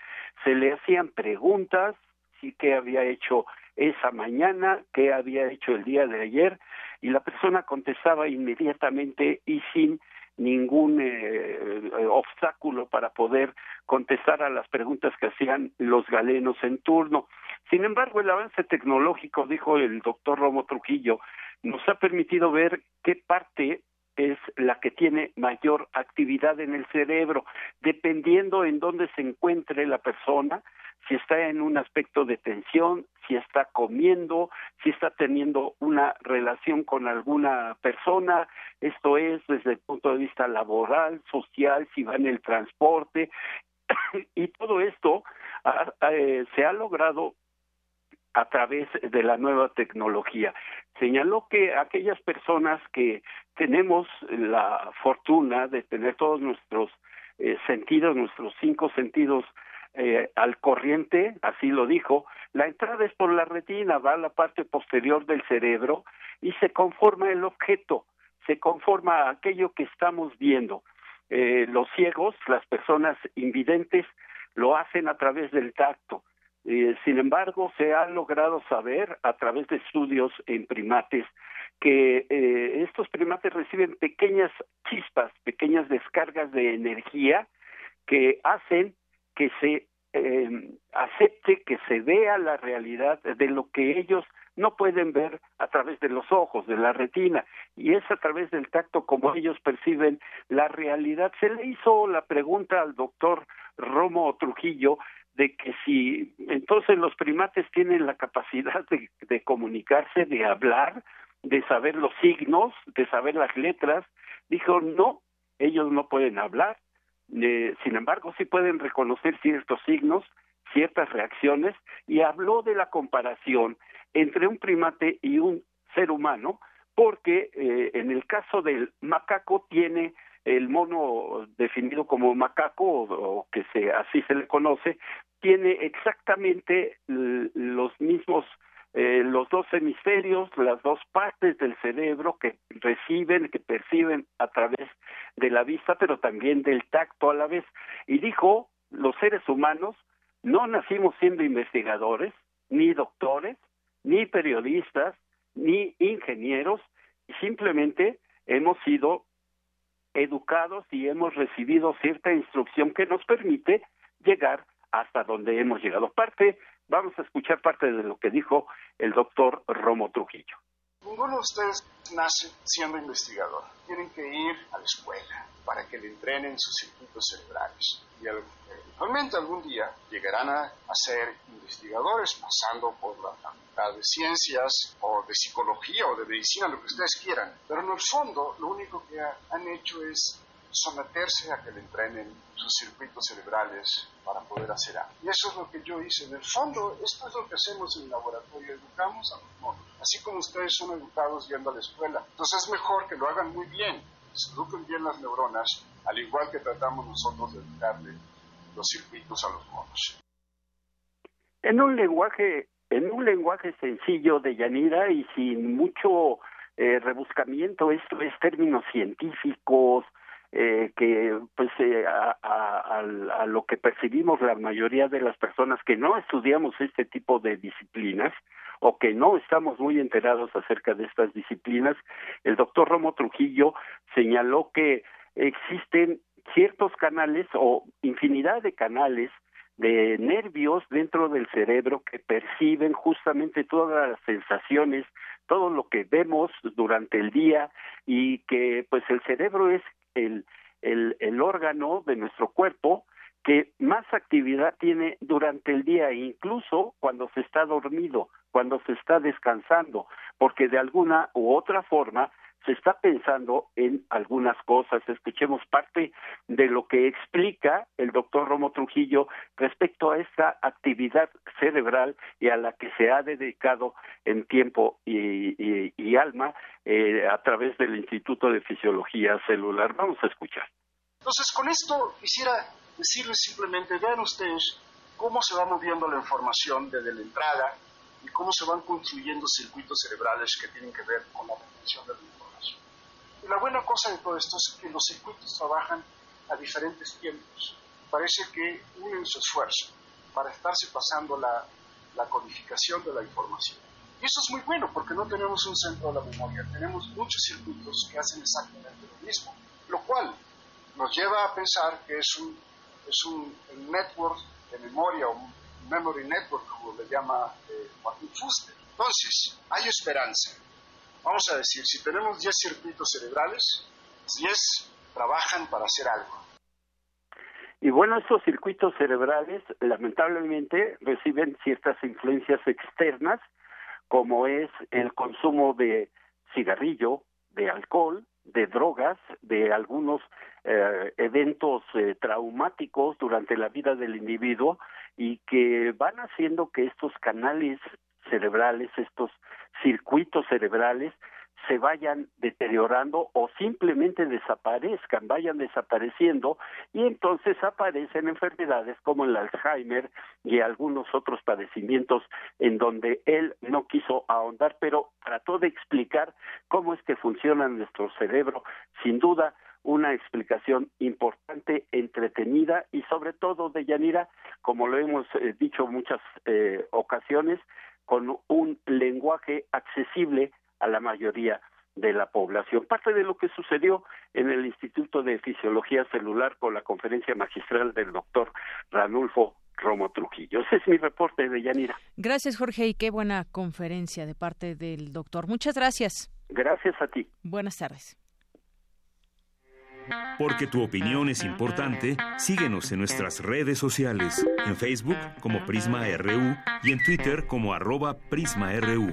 Se le hacían preguntas, sí, qué había hecho esa mañana, qué había hecho el día de ayer, y la persona contestaba inmediatamente y sin ningún eh, obstáculo para poder contestar a las preguntas que hacían los galenos en turno. Sin embargo, el avance tecnológico, dijo el doctor Romo Trujillo, nos ha permitido ver qué parte es la que tiene mayor actividad en el cerebro, dependiendo en dónde se encuentre la persona, si está en un aspecto de tensión, si está comiendo, si está teniendo una relación con alguna persona, esto es desde el punto de vista laboral, social, si va en el transporte, y todo esto eh, se ha logrado a través de la nueva tecnología. Señaló que aquellas personas que tenemos la fortuna de tener todos nuestros eh, sentidos, nuestros cinco sentidos eh, al corriente, así lo dijo, la entrada es por la retina, va a la parte posterior del cerebro y se conforma el objeto, se conforma aquello que estamos viendo. Eh, los ciegos, las personas invidentes, lo hacen a través del tacto. Eh, sin embargo, se ha logrado saber a través de estudios en primates que eh, estos primates reciben pequeñas chispas, pequeñas descargas de energía que hacen que se eh, acepte, que se vea la realidad de lo que ellos no pueden ver a través de los ojos, de la retina, y es a través del tacto como ellos perciben la realidad. Se le hizo la pregunta al doctor Romo Trujillo de que si entonces los primates tienen la capacidad de, comunicarse, de hablar, de saber los signos, de saber las letras, dijo no, ellos no pueden hablar, eh, sin embargo sí pueden reconocer ciertos signos, ciertas reacciones, y habló de la comparación entre un primate y un ser humano, porque eh, en el caso del macaco tiene el mono definido como macaco o, que se así se le conoce tiene exactamente los mismos eh, los dos hemisferios, las dos partes del cerebro que reciben, que perciben a través de la vista, pero también del tacto a la vez. Y dijo, los seres humanos no nacimos siendo investigadores, ni doctores, ni periodistas, ni ingenieros, simplemente hemos sido educados y hemos recibido cierta instrucción que nos permite llegar hasta donde hemos llegado. Parte Vamos a escuchar parte de lo que dijo el doctor Romo Trujillo.
Ninguno de ustedes nace siendo investigador. Tienen que ir a la escuela para que le entrenen sus circuitos cerebrales. Y eventualmente algún día llegarán a, ser investigadores pasando por la facultad de ciencias o de psicología o de medicina, lo que ustedes quieran. Pero en el fondo lo único que han hecho es someterse a que le entrenen sus circuitos cerebrales para poder hacer algo. Y eso es lo que yo hice. En el fondo, esto es lo que hacemos en el laboratorio, educamos a los monos, así como ustedes son educados yendo a la escuela. Entonces es mejor que lo hagan muy bien, que se eduquen bien las neuronas, al igual que tratamos nosotros de educarle los circuitos a los monos.
En un lenguaje, en un lenguaje sencillo de Yanira y sin mucho eh, rebuscamiento, esto es términos científicos, eh, que pues eh, a, a, a, lo que percibimos la mayoría de las personas que no estudiamos este tipo de disciplinas o que no estamos muy enterados acerca de estas disciplinas, el doctor Romo Trujillo señaló que existen ciertos canales o infinidad de canales de nervios dentro del cerebro que perciben justamente todas las sensaciones, todo lo que vemos durante el día y que pues el cerebro es el, el, el órgano de nuestro cuerpo que más actividad tiene durante el día, incluso cuando se está dormido, cuando se está descansando, porque de alguna u otra forma se está pensando en algunas cosas. Escuchemos parte de lo que explica el doctor Romo Trujillo respecto a esta actividad cerebral y a la que se ha dedicado en tiempo y, alma eh, a través del Instituto de Fisiología Celular. Vamos a escuchar.
Entonces, con esto quisiera decirles simplemente, vean ustedes cómo se va moviendo la información desde la entrada y cómo se van construyendo circuitos cerebrales que tienen que ver con la retención de la y la buena cosa de todo esto es que los circuitos trabajan a diferentes tiempos. Parece que unen su esfuerzo para estarse pasando la, la codificación de la información. Y eso es muy bueno porque no tenemos un centro de la memoria, tenemos muchos circuitos que hacen exactamente lo mismo, lo cual nos lleva a pensar que es un, es un, network de memoria, un memory network, como le llama eh, Martin Fuster. Entonces, hay esperanza vamos a decir, si tenemos 10 circuitos cerebrales, 10 trabajan para hacer algo.
Y bueno, estos circuitos cerebrales lamentablemente reciben ciertas influencias externas, como es el consumo de cigarrillo, de alcohol, de drogas, de algunos eh, eventos eh, traumáticos durante la vida del individuo y que van haciendo que estos canales cerebrales, estos circuitos cerebrales se vayan deteriorando o simplemente desaparezcan, vayan desapareciendo y entonces aparecen enfermedades como el Alzheimer y algunos otros padecimientos en donde él no quiso ahondar, pero trató de explicar cómo es que funciona nuestro cerebro. Sin duda, una explicación importante, entretenida y sobre todo de Yanira, como lo hemos eh, dicho muchas eh, ocasiones, con un lenguaje accesible a la mayoría de la población. Parte de lo que sucedió en el Instituto de Fisiología Celular con la conferencia magistral del doctor Ranulfo Romo Trujillo. Ese es mi reporte de Yanira.
Gracias, Jorge, y qué buena conferencia de parte del doctor. Muchas gracias.
Gracias a ti.
Buenas tardes.
Porque tu opinión es importante, síguenos en nuestras redes sociales, en Facebook como Prisma RU y en Twitter como arroba PrismaRU.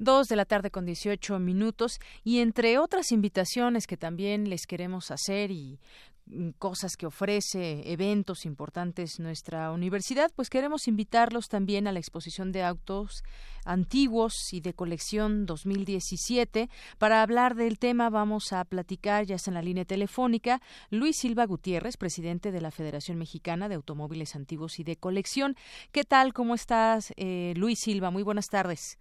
Dos de la tarde con 18 minutos y entre otras invitaciones que también les queremos hacer y mm, cosas que ofrece, eventos importantes nuestra universidad, pues queremos invitarlos también a la exposición de autos antiguos y de colección 2017. Para hablar del tema vamos a platicar, ya está en la línea telefónica, Luis Silva Gutiérrez, presidente de la Federación Mexicana de Automóviles Antiguos y de Colección. ¿Qué tal? ¿Cómo estás, eh, Luis Silva? Muy buenas tardes.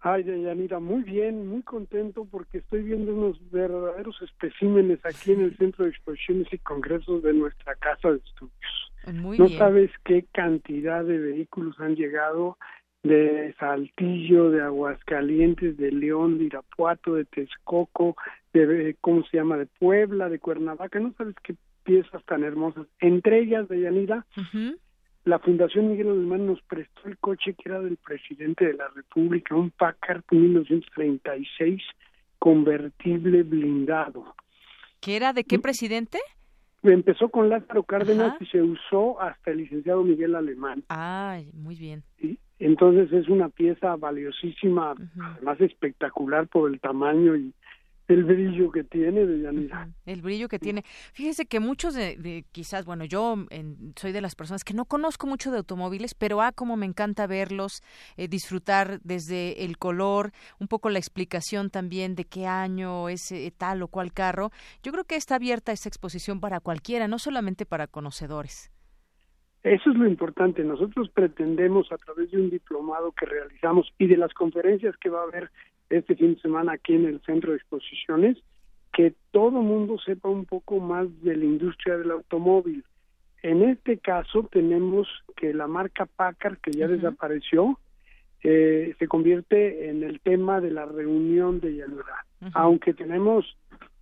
Ay, Yanira, muy bien, muy contento porque estoy viendo unos verdaderos especímenes aquí en el Centro de Exposiciones y Congresos de nuestra Casa de Estudios. no sabes qué cantidad de vehículos han llegado de Saltillo, de Aguascalientes, de León, de Irapuato, de Texcoco, de, ¿cómo se llama?, de Puebla, de Cuernavaca, no sabes qué piezas tan hermosas. Entre ellas, de Yanira, la Fundación Miguel Alemán nos prestó el coche que era del presidente de la República, un Packard 1936 convertible blindado.
¿Qué era de qué presidente?
Empezó con Lázaro Cárdenas y se usó hasta el licenciado Miguel Alemán.
Ay, muy bien.
Entonces es una pieza valiosísima, más espectacular por el tamaño y el brillo que tiene de Yanira.
El brillo que tiene. Fíjese que muchos de, quizás, bueno, yo soy de las personas que no conozco mucho de automóviles, pero ah, como me encanta verlos, eh, disfrutar desde el color, un poco la explicación también de qué año es eh, tal o cual carro. Yo creo que está abierta esta exposición para cualquiera, no solamente para conocedores.
Eso es lo importante. Nosotros pretendemos a través de un diplomado que realizamos y de las conferencias que va a haber este fin de semana aquí en el centro de exposiciones, que todo mundo sepa un poco más de la industria del automóvil. En este caso tenemos que la marca Packard, que ya desapareció, eh, se convierte en el tema de la reunión de Llanura. Aunque tenemos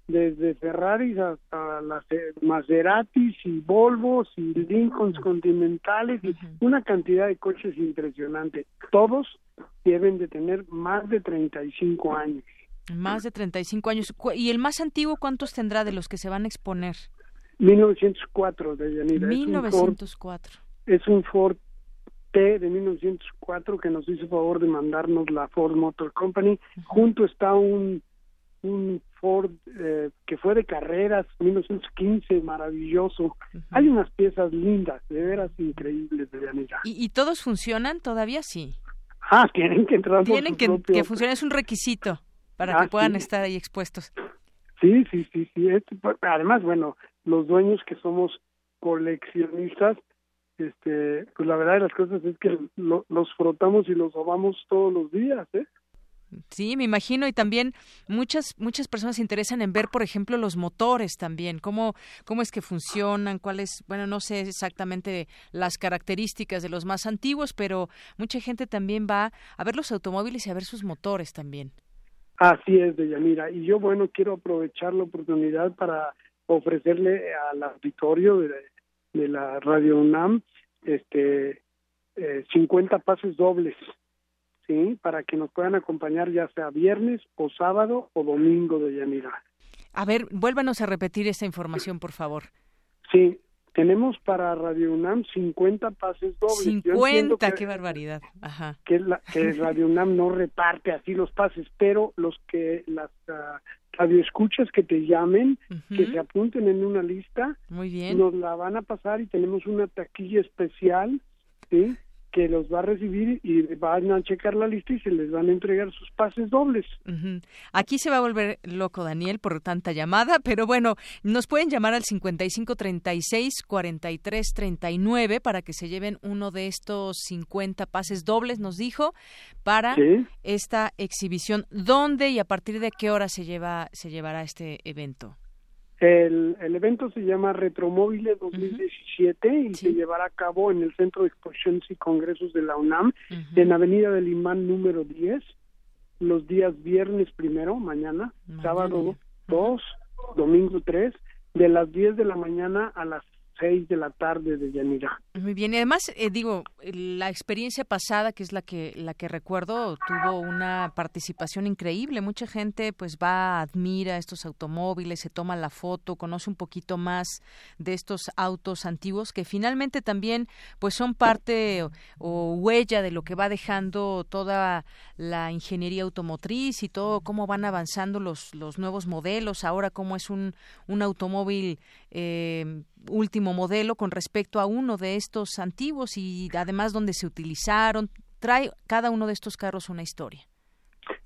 desde Ferraris hasta las eh, Maseratis y Volvos y Lincolns Continentales y una cantidad de coches impresionante. Todos deben de tener más de 35 años.
Más de 35 años. ¿Y el más antiguo cuántos tendrá de los que se van a exponer?
1904 de Yanira.
1904.
Es un Ford, T de 1904 que nos hizo favor de mandarnos la Ford Motor Company. Junto está un un Ford eh, que fue de carreras, 1915, maravilloso. Hay unas piezas lindas, de veras increíbles de Yanira.
¿Y, ¿Y, todos funcionan? Todavía sí.
Ah, tienen que entrar.
Tienen que, que funcionar, es un requisito para que ah, puedan estar ahí expuestos.
Sí, sí, sí, sí. Además, bueno, los dueños que somos coleccionistas, este, pues la verdad de las cosas es que los frotamos y los robamos todos los días, ¿eh?
Sí, me imagino y también muchas muchas personas se interesan en ver, por ejemplo, los motores también, cómo cómo es que funcionan, cuáles, bueno, no sé exactamente las características de los más antiguos, pero mucha gente también va a ver los automóviles y a ver sus motores también.
Así es, Deyanira, y yo bueno, quiero aprovechar la oportunidad para ofrecerle al auditorio de, de la Radio UNAM este eh, 50 pases dobles ¿sí? Para que nos puedan acompañar ya sea viernes o sábado o domingo de Yanira.
A ver, vuélvanos a repetir esta información, por favor.
Sí, tenemos para Radio UNAM 50 pases dobles.
50, qué barbaridad. Ajá.
Que, la, que Radio UNAM no reparte así los pases, pero los que las uh, radioescuchas que te llamen, que se apunten en una lista,
Muy bien.
nos la van a pasar y tenemos una taquilla especial, ¿sí? Que los va a recibir y van a checar la lista y se les van a entregar sus pases dobles.
Aquí se va a volver loco Daniel por tanta llamada, pero bueno, nos pueden llamar al 55 36 43 39 para que se lleven uno de estos 50 pases dobles, nos dijo, para esta exhibición. ¿Dónde y a partir de qué hora se lleva se llevará este evento?
El, el evento se llama Retromóviles 2017 y se llevará a cabo en el Centro de Exposiciones y Congresos de la UNAM, en Avenida del Imán número 10, los días viernes primero, mañana, sábado 2, domingo 3, de las 10 de la mañana a las seis de la tarde de Yanira.
Muy bien, y además eh, digo, la experiencia pasada, que es la que la que recuerdo, tuvo una participación increíble. Mucha gente pues va, admira estos automóviles, se toma la foto, conoce un poquito más de estos autos antiguos que finalmente también pues son parte o, huella de lo que va dejando toda la ingeniería automotriz y todo cómo van avanzando los los nuevos modelos. Ahora cómo es un un automóvil eh, último modelo con respecto a uno de estos antiguos y además donde se utilizaron. Trae cada uno de estos carros una historia.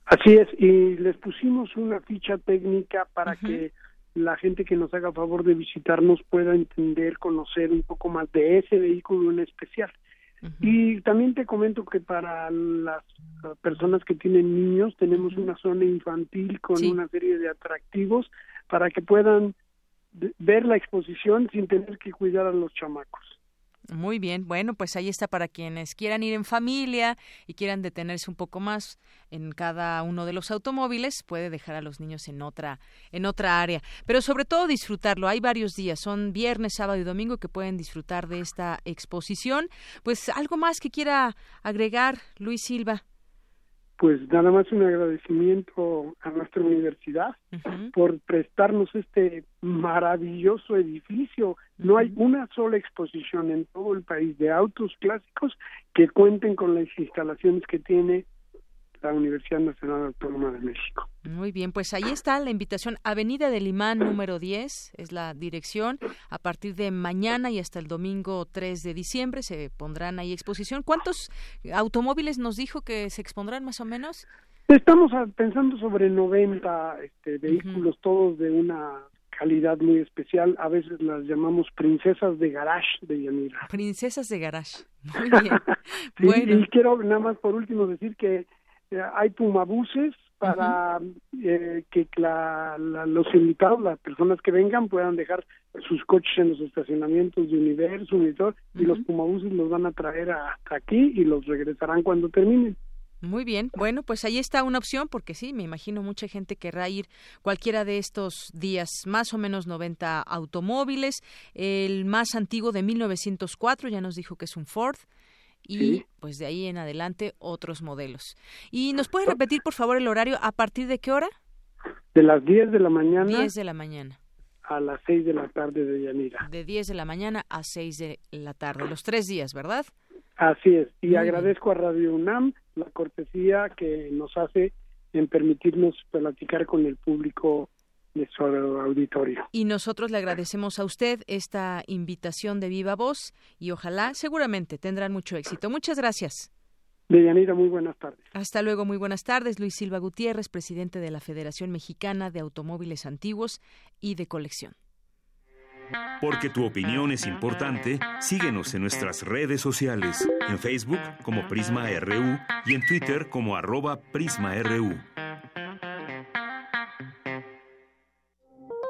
Así es, y les pusimos una ficha técnica para que la gente que nos haga favor de visitarnos pueda entender, conocer un poco más de ese vehículo en especial. Y también te comento que para las personas que tienen niños tenemos una zona infantil con una serie de atractivos para que puedan ver la exposición sin tener que cuidar a los chamacos.
Muy bien, bueno, pues ahí está para quienes quieran ir en familia y quieran detenerse un poco más en cada uno de los automóviles, puede dejar a los niños en otra en otra área, pero sobre todo disfrutarlo. Hay varios días, son viernes, sábado y domingo que pueden disfrutar de esta exposición. Pues algo más que quiera agregar, Luis Silva
pues nada más un agradecimiento a nuestra universidad por prestarnos este maravilloso edificio. No hay una sola exposición en todo el país de autos clásicos que cuenten con las instalaciones que tiene la Universidad Nacional Autónoma de México.
Muy bien, pues ahí está la invitación. Avenida del Imán número 10 es la dirección. A partir de mañana y hasta el domingo 3 de diciembre se pondrán ahí exposición. ¿Cuántos automóviles nos dijo que se expondrán más o menos?
Estamos pensando sobre 90 este, vehículos, todos de una calidad muy especial. A veces las llamamos princesas de garage de Yanira.
Princesas de garage. Muy bien.
bueno. Y quiero nada más por último decir que hay pumabuses para eh, que los invitados, las personas que vengan, puedan dejar sus coches en los estacionamientos de Universo, Unitor, y los pumabuses los van a traer hasta aquí y los regresarán cuando terminen.
Muy bien, bueno, pues ahí está una opción porque sí, me imagino mucha gente querrá ir cualquiera de estos días, más o menos 90 automóviles, el más antiguo de 1904, ya nos dijo que es un Ford, y pues de ahí en adelante otros modelos. ¿Y nos puede repetir por favor el horario a partir de qué hora?
De las 10 de la mañana.
10 de la mañana.
A las 6 de la tarde de Yanira.
De 10 de la mañana a 6 de la tarde, los tres días, ¿verdad?
Así es. Y agradezco a Radio UNAM la cortesía que nos hace en permitirnos platicar con el público auditorio.
Y nosotros le agradecemos a usted esta invitación de viva voz y ojalá, seguramente, tendrán mucho éxito. Muchas gracias.
Deyanira, muy buenas tardes.
Hasta luego, muy buenas tardes. Luis Silva Gutiérrez, presidente de la Federación Mexicana de Automóviles Antiguos y de Colección.
Porque tu opinión es importante, síguenos en nuestras redes sociales, en Facebook como Prisma RU y en Twitter como arroba PrismaRU.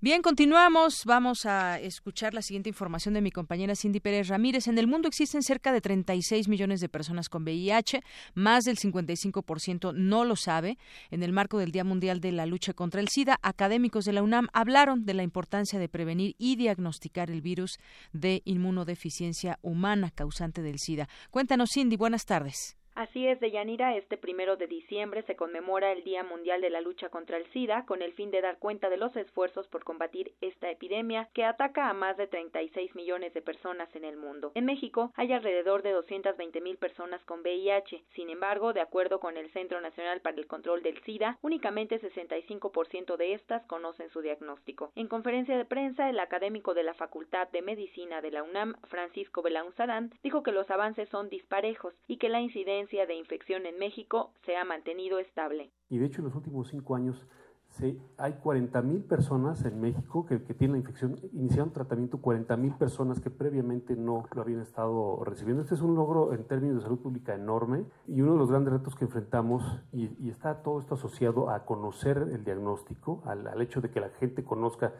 Bien, continuamos. Vamos a escuchar la siguiente información de mi compañera Cindy Pérez Ramírez. En el mundo existen cerca de 36 millones de personas con VIH, más del 55% no lo sabe. En el marco del Día Mundial de la Lucha contra el SIDA, académicos de la UNAM hablaron de la importancia de prevenir y diagnosticar el virus de inmunodeficiencia humana causante del SIDA. Cuéntanos, Cindy, buenas tardes.
Así es, Deyanira, este primero de diciembre se conmemora el Día Mundial de la Lucha contra el SIDA con el fin de dar cuenta de los esfuerzos por combatir esta epidemia que ataca a más de 36 millones de personas en el mundo. En México hay alrededor de 220 mil personas con VIH. Sin embargo, de acuerdo con el Centro Nacional para el Control del SIDA, únicamente 65% de estas conocen su diagnóstico. En conferencia de prensa, el académico de la Facultad de Medicina de la UNAM, Francisco Belaunzarán, dijo que los avances son disparejos y que la incidencia de infección en México se ha mantenido estable.
Y de hecho en los últimos cinco años se, hay 40.000 personas en México que, tienen la infección, iniciaron tratamiento 40.000 personas que previamente no lo habían estado recibiendo. Este es un logro en términos de salud pública enorme y uno de los grandes retos que enfrentamos, y, está todo esto asociado a conocer el diagnóstico, al, hecho de que la gente conozca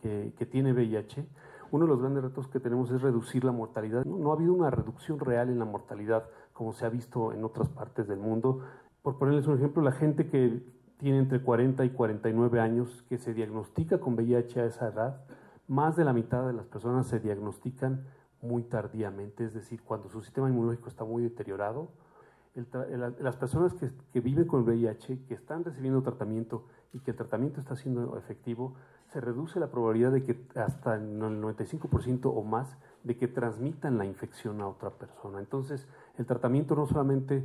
que, que tiene VIH, uno de los grandes retos que tenemos es reducir la mortalidad. No, ha habido una reducción real en la mortalidad como se ha visto en otras partes del mundo. Por ponerles un ejemplo, la gente que tiene entre 40 y 49 años que se diagnostica con VIH a esa edad, más de la mitad de las personas se diagnostican muy tardíamente, es decir, cuando su sistema inmunológico está muy deteriorado. las personas que, que viven con VIH, que están recibiendo tratamiento y que el tratamiento está siendo efectivo, se reduce la probabilidad de que hasta el 95% o más de que transmitan la infección a otra persona. Entonces, el tratamiento no solamente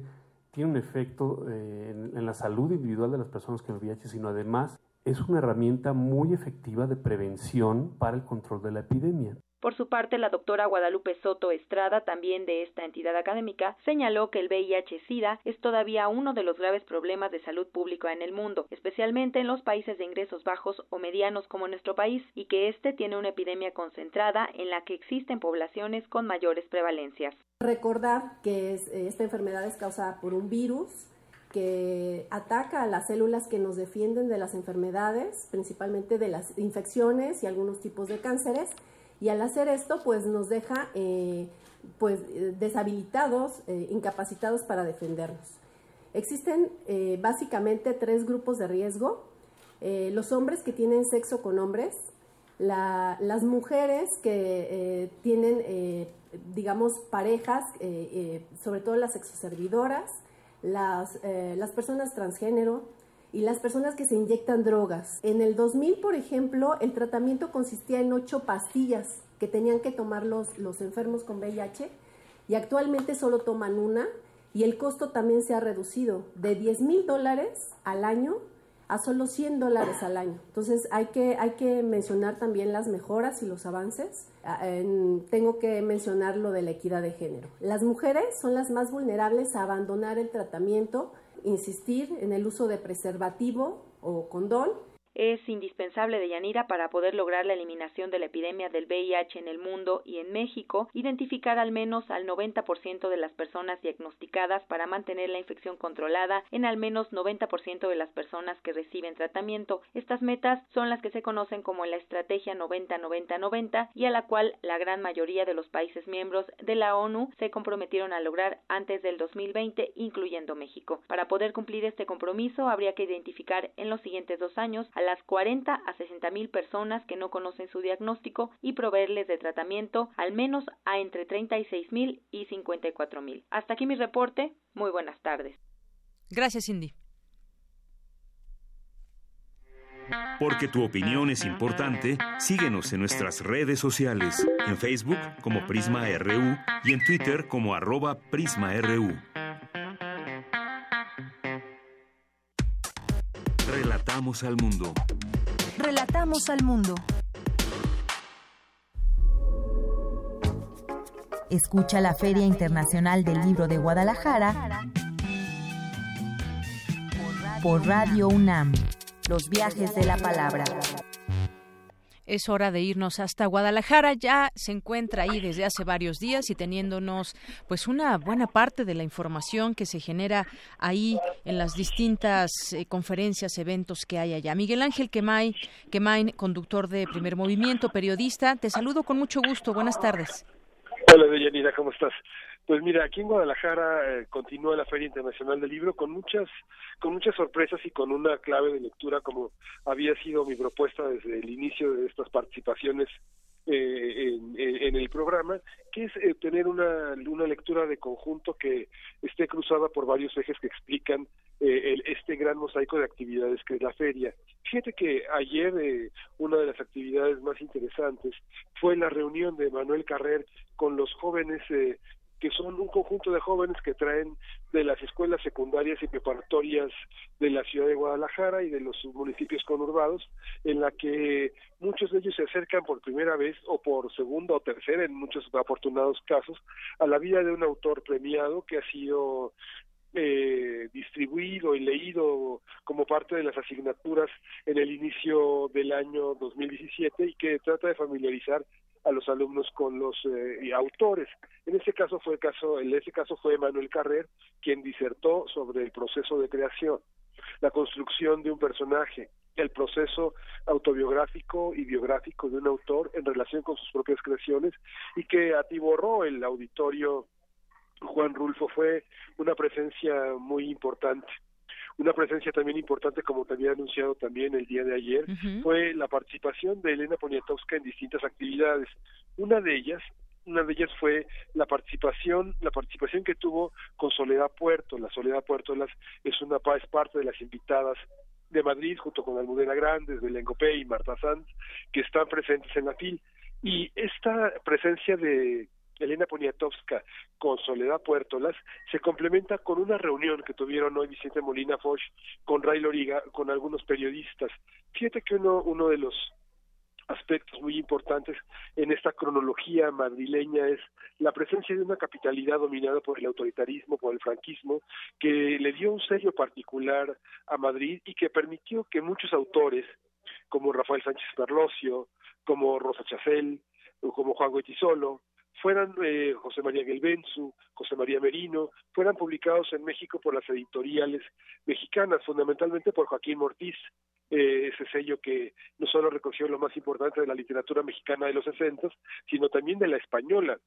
tiene un efecto eh, en, la salud individual de las personas con VIH, sino además es una herramienta muy efectiva de prevención para el control de la epidemia.
Por su parte, la doctora Guadalupe Soto Estrada, también de esta entidad académica, señaló que el VIH-Sida es todavía uno de los graves problemas de salud pública en el mundo, especialmente en los países de ingresos bajos o medianos como nuestro país, y que este tiene una epidemia concentrada en la que existen poblaciones con mayores prevalencias.
Recordar que esta enfermedad es causada por un virus que ataca a las células que nos defienden de las enfermedades, principalmente de las infecciones y algunos tipos de cánceres, y al hacer esto pues nos deja eh, pues deshabilitados, eh, incapacitados para defendernos. Existen eh, básicamente tres grupos de riesgo. los hombres que tienen sexo con hombres, las mujeres que tienen, digamos, parejas, sobre todo las sexoservidoras, las, las personas transgénero, y las personas que se inyectan drogas. En el 2000, por ejemplo, el tratamiento consistía en ocho pastillas que tenían que tomar los, los enfermos con VIH y actualmente solo toman una y el costo también se ha reducido de 10 mil dólares al año a solo 100 dólares al año. Entonces hay que, hay que mencionar también las mejoras y los avances. Ah, tengo que mencionar lo de la equidad de género. Las mujeres son las más vulnerables a abandonar el tratamiento insistir en el uso de preservativo o condón
es indispensable de Yanira para poder lograr la eliminación de la epidemia del VIH en el mundo y en México, identificar al menos al 90% de las personas diagnosticadas para mantener la infección controlada en al menos 90% de las personas que reciben tratamiento. Estas metas son las que se conocen como la estrategia 90-90-90 y a la cual la gran mayoría de los países miembros de la ONU se comprometieron a lograr antes del 2020, incluyendo México. Para poder cumplir este compromiso habría que identificar en los siguientes dos años las 40 a 60 mil personas que no conocen su diagnóstico y proveerles de tratamiento al menos a entre 36 mil y 54 mil. Hasta aquí mi reporte. Muy buenas tardes.
Gracias, Cindy.
Porque tu opinión es importante, síguenos en nuestras redes sociales, en Facebook como Prisma RU y en Twitter como arroba PrismaRU. Relatamos al mundo.
Relatamos al mundo.
Escucha la Feria Internacional del Libro de Guadalajara por Radio UNAM. Los viajes de la palabra
es hora de irnos hasta Guadalajara. Ya se encuentra ahí desde hace varios días y teniéndonos pues una buena parte de la información que se genera ahí en las distintas eh, conferencias, eventos que hay allá. Miguel Ángel Quemay, conductor de Primer Movimiento, periodista, te saludo con mucho gusto. Buenas tardes.
Hola, Deyanira, ¿cómo estás? Pues mira, aquí en Guadalajara eh, continúa la Feria Internacional del Libro con muchas, con muchas sorpresas y con una clave de lectura como había sido mi propuesta desde el inicio de estas participaciones eh, en, el programa, que es eh, tener una, una lectura de conjunto que esté cruzada por varios ejes que explican el, este gran mosaico de actividades que es la feria. Fíjate que ayer una de las actividades más interesantes fue la reunión de Manuel Carrer con los jóvenes que son un conjunto de jóvenes que traen de las escuelas secundarias y preparatorias de la ciudad de Guadalajara y de los municipios conurbados, en la que muchos de ellos se acercan por primera vez o por segunda o tercera, en muchos afortunados casos, a la vida de un autor premiado que ha sido eh, distribuido y leído como parte de las asignaturas en el inicio del año 2017 y que trata de familiarizar a los alumnos con los eh, autores. En este caso fue el caso, en este caso fue Manuel Carrer quien disertó sobre el proceso de creación, la construcción de un personaje, el proceso autobiográfico y biográfico de un autor en relación con sus propias creaciones y que atiborró el auditorio Juan Rulfo fue una presencia muy importante. Una presencia también importante, como te había anunciado también el día de ayer, fue la participación de Elena Poniatowska en distintas actividades. Una de ellas, una de ellas fue la participación, la participación que tuvo con Soledad Puerto. La Soledad Puerto es una es parte de las invitadas de Madrid, junto con Almudena Grandes, Belén Gopé y Marta Sanz, que están presentes en la FIL. Y esta presencia de Elena Poniatowska con Soledad Puertolas se complementa con una reunión que tuvieron hoy Vicente Molina Foch con Ray Loriga, con algunos periodistas. Fíjate que uno, uno de los aspectos muy importantes en esta cronología madrileña es la presencia de una capitalidad dominada por el autoritarismo, por el franquismo, que le dio un sello particular a Madrid y que permitió que muchos autores, como Rafael Sánchez Perlosio, como Rosa Chacel, como Juan Goitisolo, fueran eh, José María Gelbenzu, José María Merino, fueran publicados en México por las editoriales mexicanas, fundamentalmente por Joaquín Mortiz, eh, ese sello que no solo recogió lo más importante de la literatura mexicana de los 60, sino también de la española.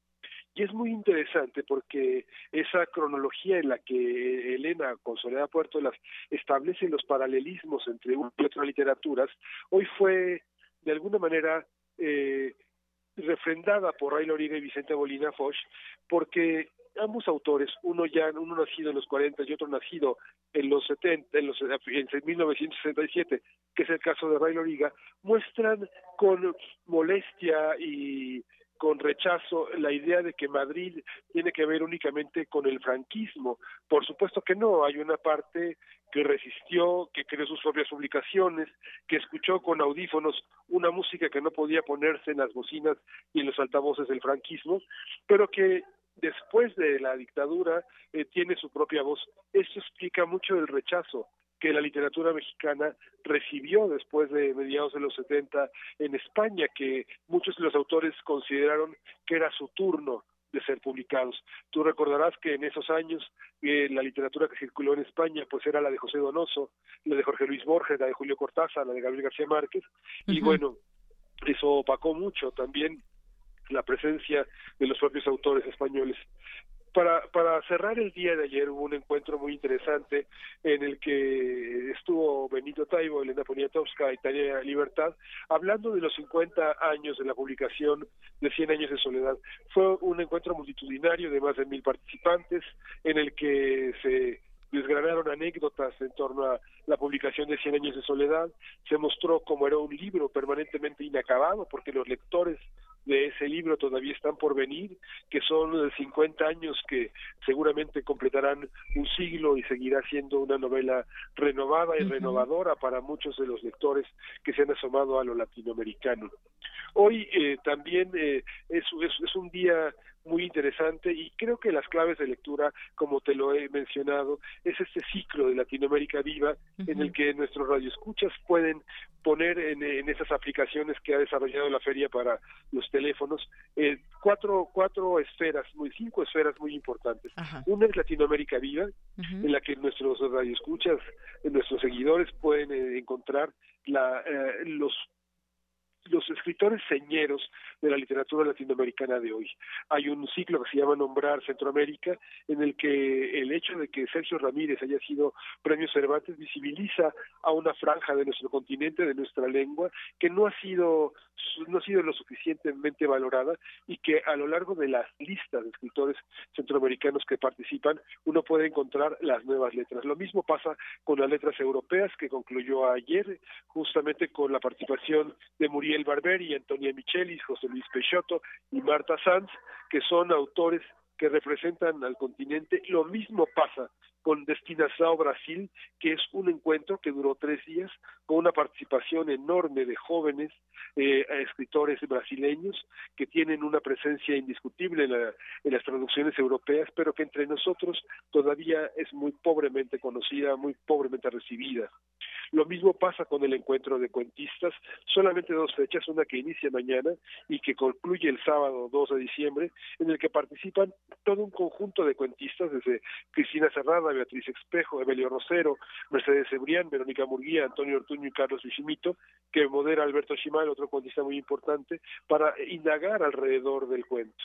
Y es muy interesante porque esa cronología en la que Elena con Puerto las establece los paralelismos entre una y otra literaturas, hoy fue de alguna manera eh, refrendada por Ray Loriga y Vicente Bolina Foch, porque ambos autores, uno ya uno nacido en los 40 y otro nacido en los 70, en los en 1967, que es el caso de Ray Loriga, muestran con molestia y con rechazo la idea de que Madrid tiene que ver únicamente con el franquismo. Por supuesto que no, hay una parte que resistió, que creó sus propias publicaciones, que escuchó con audífonos una música que no podía ponerse en las bocinas y en los altavoces del franquismo, pero que después de la dictadura eh, tiene su propia voz. Esto explica mucho el rechazo que la literatura mexicana recibió después de mediados de los 70 en España, que muchos de los autores consideraron que era su turno de ser publicados. Tú recordarás que en esos años eh, la literatura que circuló en España pues era la de José Donoso, la de Jorge Luis Borges, la de Julio Cortázar, la de Gabriel García Márquez, y bueno, eso opacó mucho también la presencia de los propios autores españoles para, para cerrar el día de ayer hubo un encuentro muy interesante en el que estuvo Benito Taibo, Elena Poniatowska y Tania Libertad hablando de los 50 años de la publicación de 100 años de soledad. Fue un encuentro multitudinario de más de mil participantes en el que se desgranaron anécdotas en torno a la publicación de Cien años de soledad, se mostró como era un libro permanentemente inacabado porque los lectores de ese libro todavía están por venir, que son 50 años que seguramente completarán un siglo y seguirá siendo una novela renovada y renovadora para muchos de los lectores que se han asomado a lo latinoamericano. Hoy eh, también eh, es, es un día muy interesante y creo que las claves de lectura, como te lo he mencionado, es este ciclo de Latinoamérica Viva en el que nuestros radioescuchas pueden poner en, esas aplicaciones que ha desarrollado la feria para los teléfonos eh, cuatro cuatro esferas, muy cinco esferas muy importantes. Una es Latinoamérica Viva, en la que nuestros radioescuchas, nuestros seguidores pueden eh, encontrar la, eh, los los escritores señeros de la literatura latinoamericana de hoy. Hay un ciclo que se llama Nombrar Centroamérica, en el que el hecho de que Sergio Ramírez haya sido premio Cervantes visibiliza a una franja de nuestro continente, de nuestra lengua, que no ha sido no ha sido lo suficientemente valorada y que a lo largo de las listas de escritores centroamericanos que participan uno puede encontrar las nuevas letras. Lo mismo pasa con las letras europeas que concluyó ayer justamente con la participación de Muriel Barberi, Antonia Michelis, José Luis Peixoto y Marta Sanz, que son autores que representan al continente. Lo mismo pasa con Destinação Brasil, que es un encuentro que duró tres días, con una participación enorme de jóvenes eh, escritores brasileños que tienen una presencia indiscutible en, las traducciones europeas, pero que entre nosotros todavía es muy pobremente conocida, muy pobremente recibida. Lo mismo pasa con el encuentro de cuentistas, solamente dos fechas, una que inicia mañana y que concluye el sábado 2 de diciembre, en el que participan todo un conjunto de cuentistas, desde Cristina Beatriz Espejo, Evelio Rosero, Mercedes Ebrián, Verónica Murguía, Antonio Ortuño y Carlos Vigimito, que modera Alberto Chimal, otro cuentista muy importante, para indagar alrededor del cuento.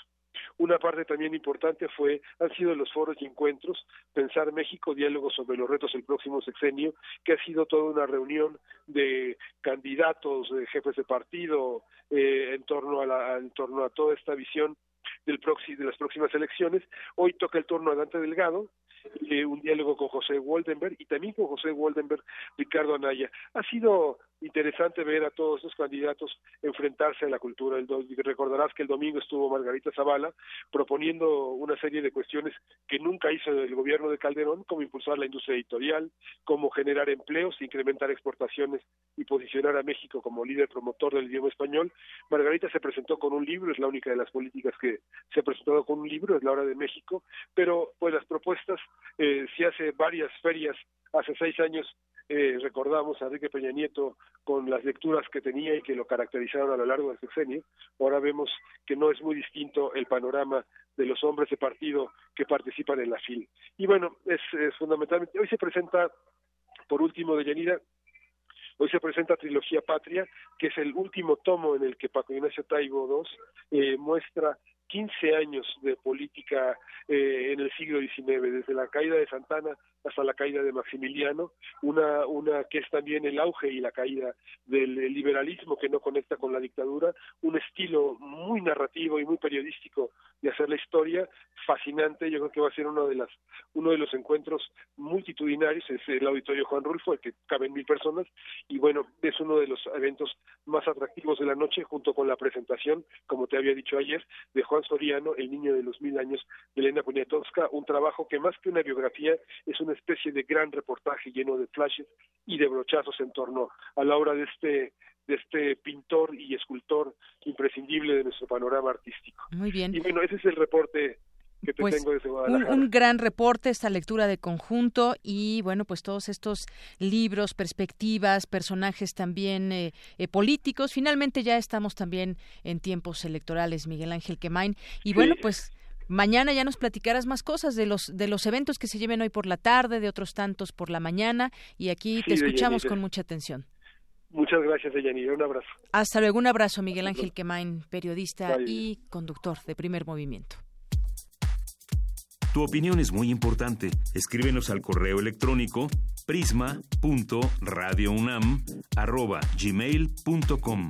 Una parte también importante fue han sido los foros y encuentros Pensar México, diálogos sobre los retos del próximo sexenio, que ha sido toda una reunión de candidatos, de jefes de partido, eh, en torno a la, en torno a toda esta visión del de las próximas elecciones. Hoy toca el turno a Dante Delgado eh, un diálogo con José Waldenberg y también con José Waldenberg, Ricardo Anaya. Ha sido interesante ver a todos los candidatos enfrentarse a la cultura. El recordarás que el domingo estuvo Margarita Zavala proponiendo una serie de cuestiones que nunca hizo el gobierno de Calderón, como impulsar la industria editorial, cómo generar empleos, incrementar exportaciones y posicionar a México como líder promotor del idioma español. Margarita se presentó con un libro, es la única de las políticas que se ha presentado con un libro, es la hora de México, pero pues las propuestas, eh, si hace varias ferias, hace seis años eh, recordamos a Enrique Peña Nieto con las lecturas que tenía y que lo caracterizaron a lo largo del sexenio. Ahora vemos que no es muy distinto el panorama de los hombres de partido que participan en la FIL. Y bueno, es, fundamentalmente, hoy se presenta, por último, de Yanira, Hoy se presenta Trilogía Patria, que es el último tomo en el que Paco Ignacio Taibo II eh, muestra 15 años de política eh, en el siglo XIX, desde la caída de Santana hasta la caída de Maximiliano, una, una que es también el auge y la caída del liberalismo que no conecta con la dictadura, un estilo muy narrativo y muy periodístico de hacer la historia, fascinante, yo creo que va a ser uno de las uno de los encuentros multitudinarios, es el auditorio Juan Rulfo, el que caben mil personas, y bueno, es uno de los eventos más atractivos de la noche, junto con la presentación, como te había dicho ayer, de Juan Soriano, El niño de los mil años, de Elena Poniatowska, un trabajo que más que una biografía es una especie de gran reportaje lleno de flashes y de brochazos en torno a la obra de este de este pintor y escultor imprescindible de nuestro panorama artístico.
Muy bien.
Y bueno, ese es el reporte que te
pues,
tengo desde
un, un, gran reporte, esta lectura de conjunto y bueno, pues todos estos libros, perspectivas, personajes también eh, eh, políticos. Finalmente ya estamos también en tiempos electorales, Miguel Ángel Quemain. Y bueno, pues Mañana ya nos platicarás más cosas de los de los eventos que se lleven hoy por la tarde, de otros tantos por la mañana y aquí te escuchamos con mucha atención.
Muchas gracias, Deyanira. Un abrazo.
Hasta luego. Un abrazo, Miguel Ángel Quemain, periodista y conductor de Primer Movimiento.
Tu opinión es muy importante. Escríbenos al correo electrónico prisma.radiounam@gmail.com.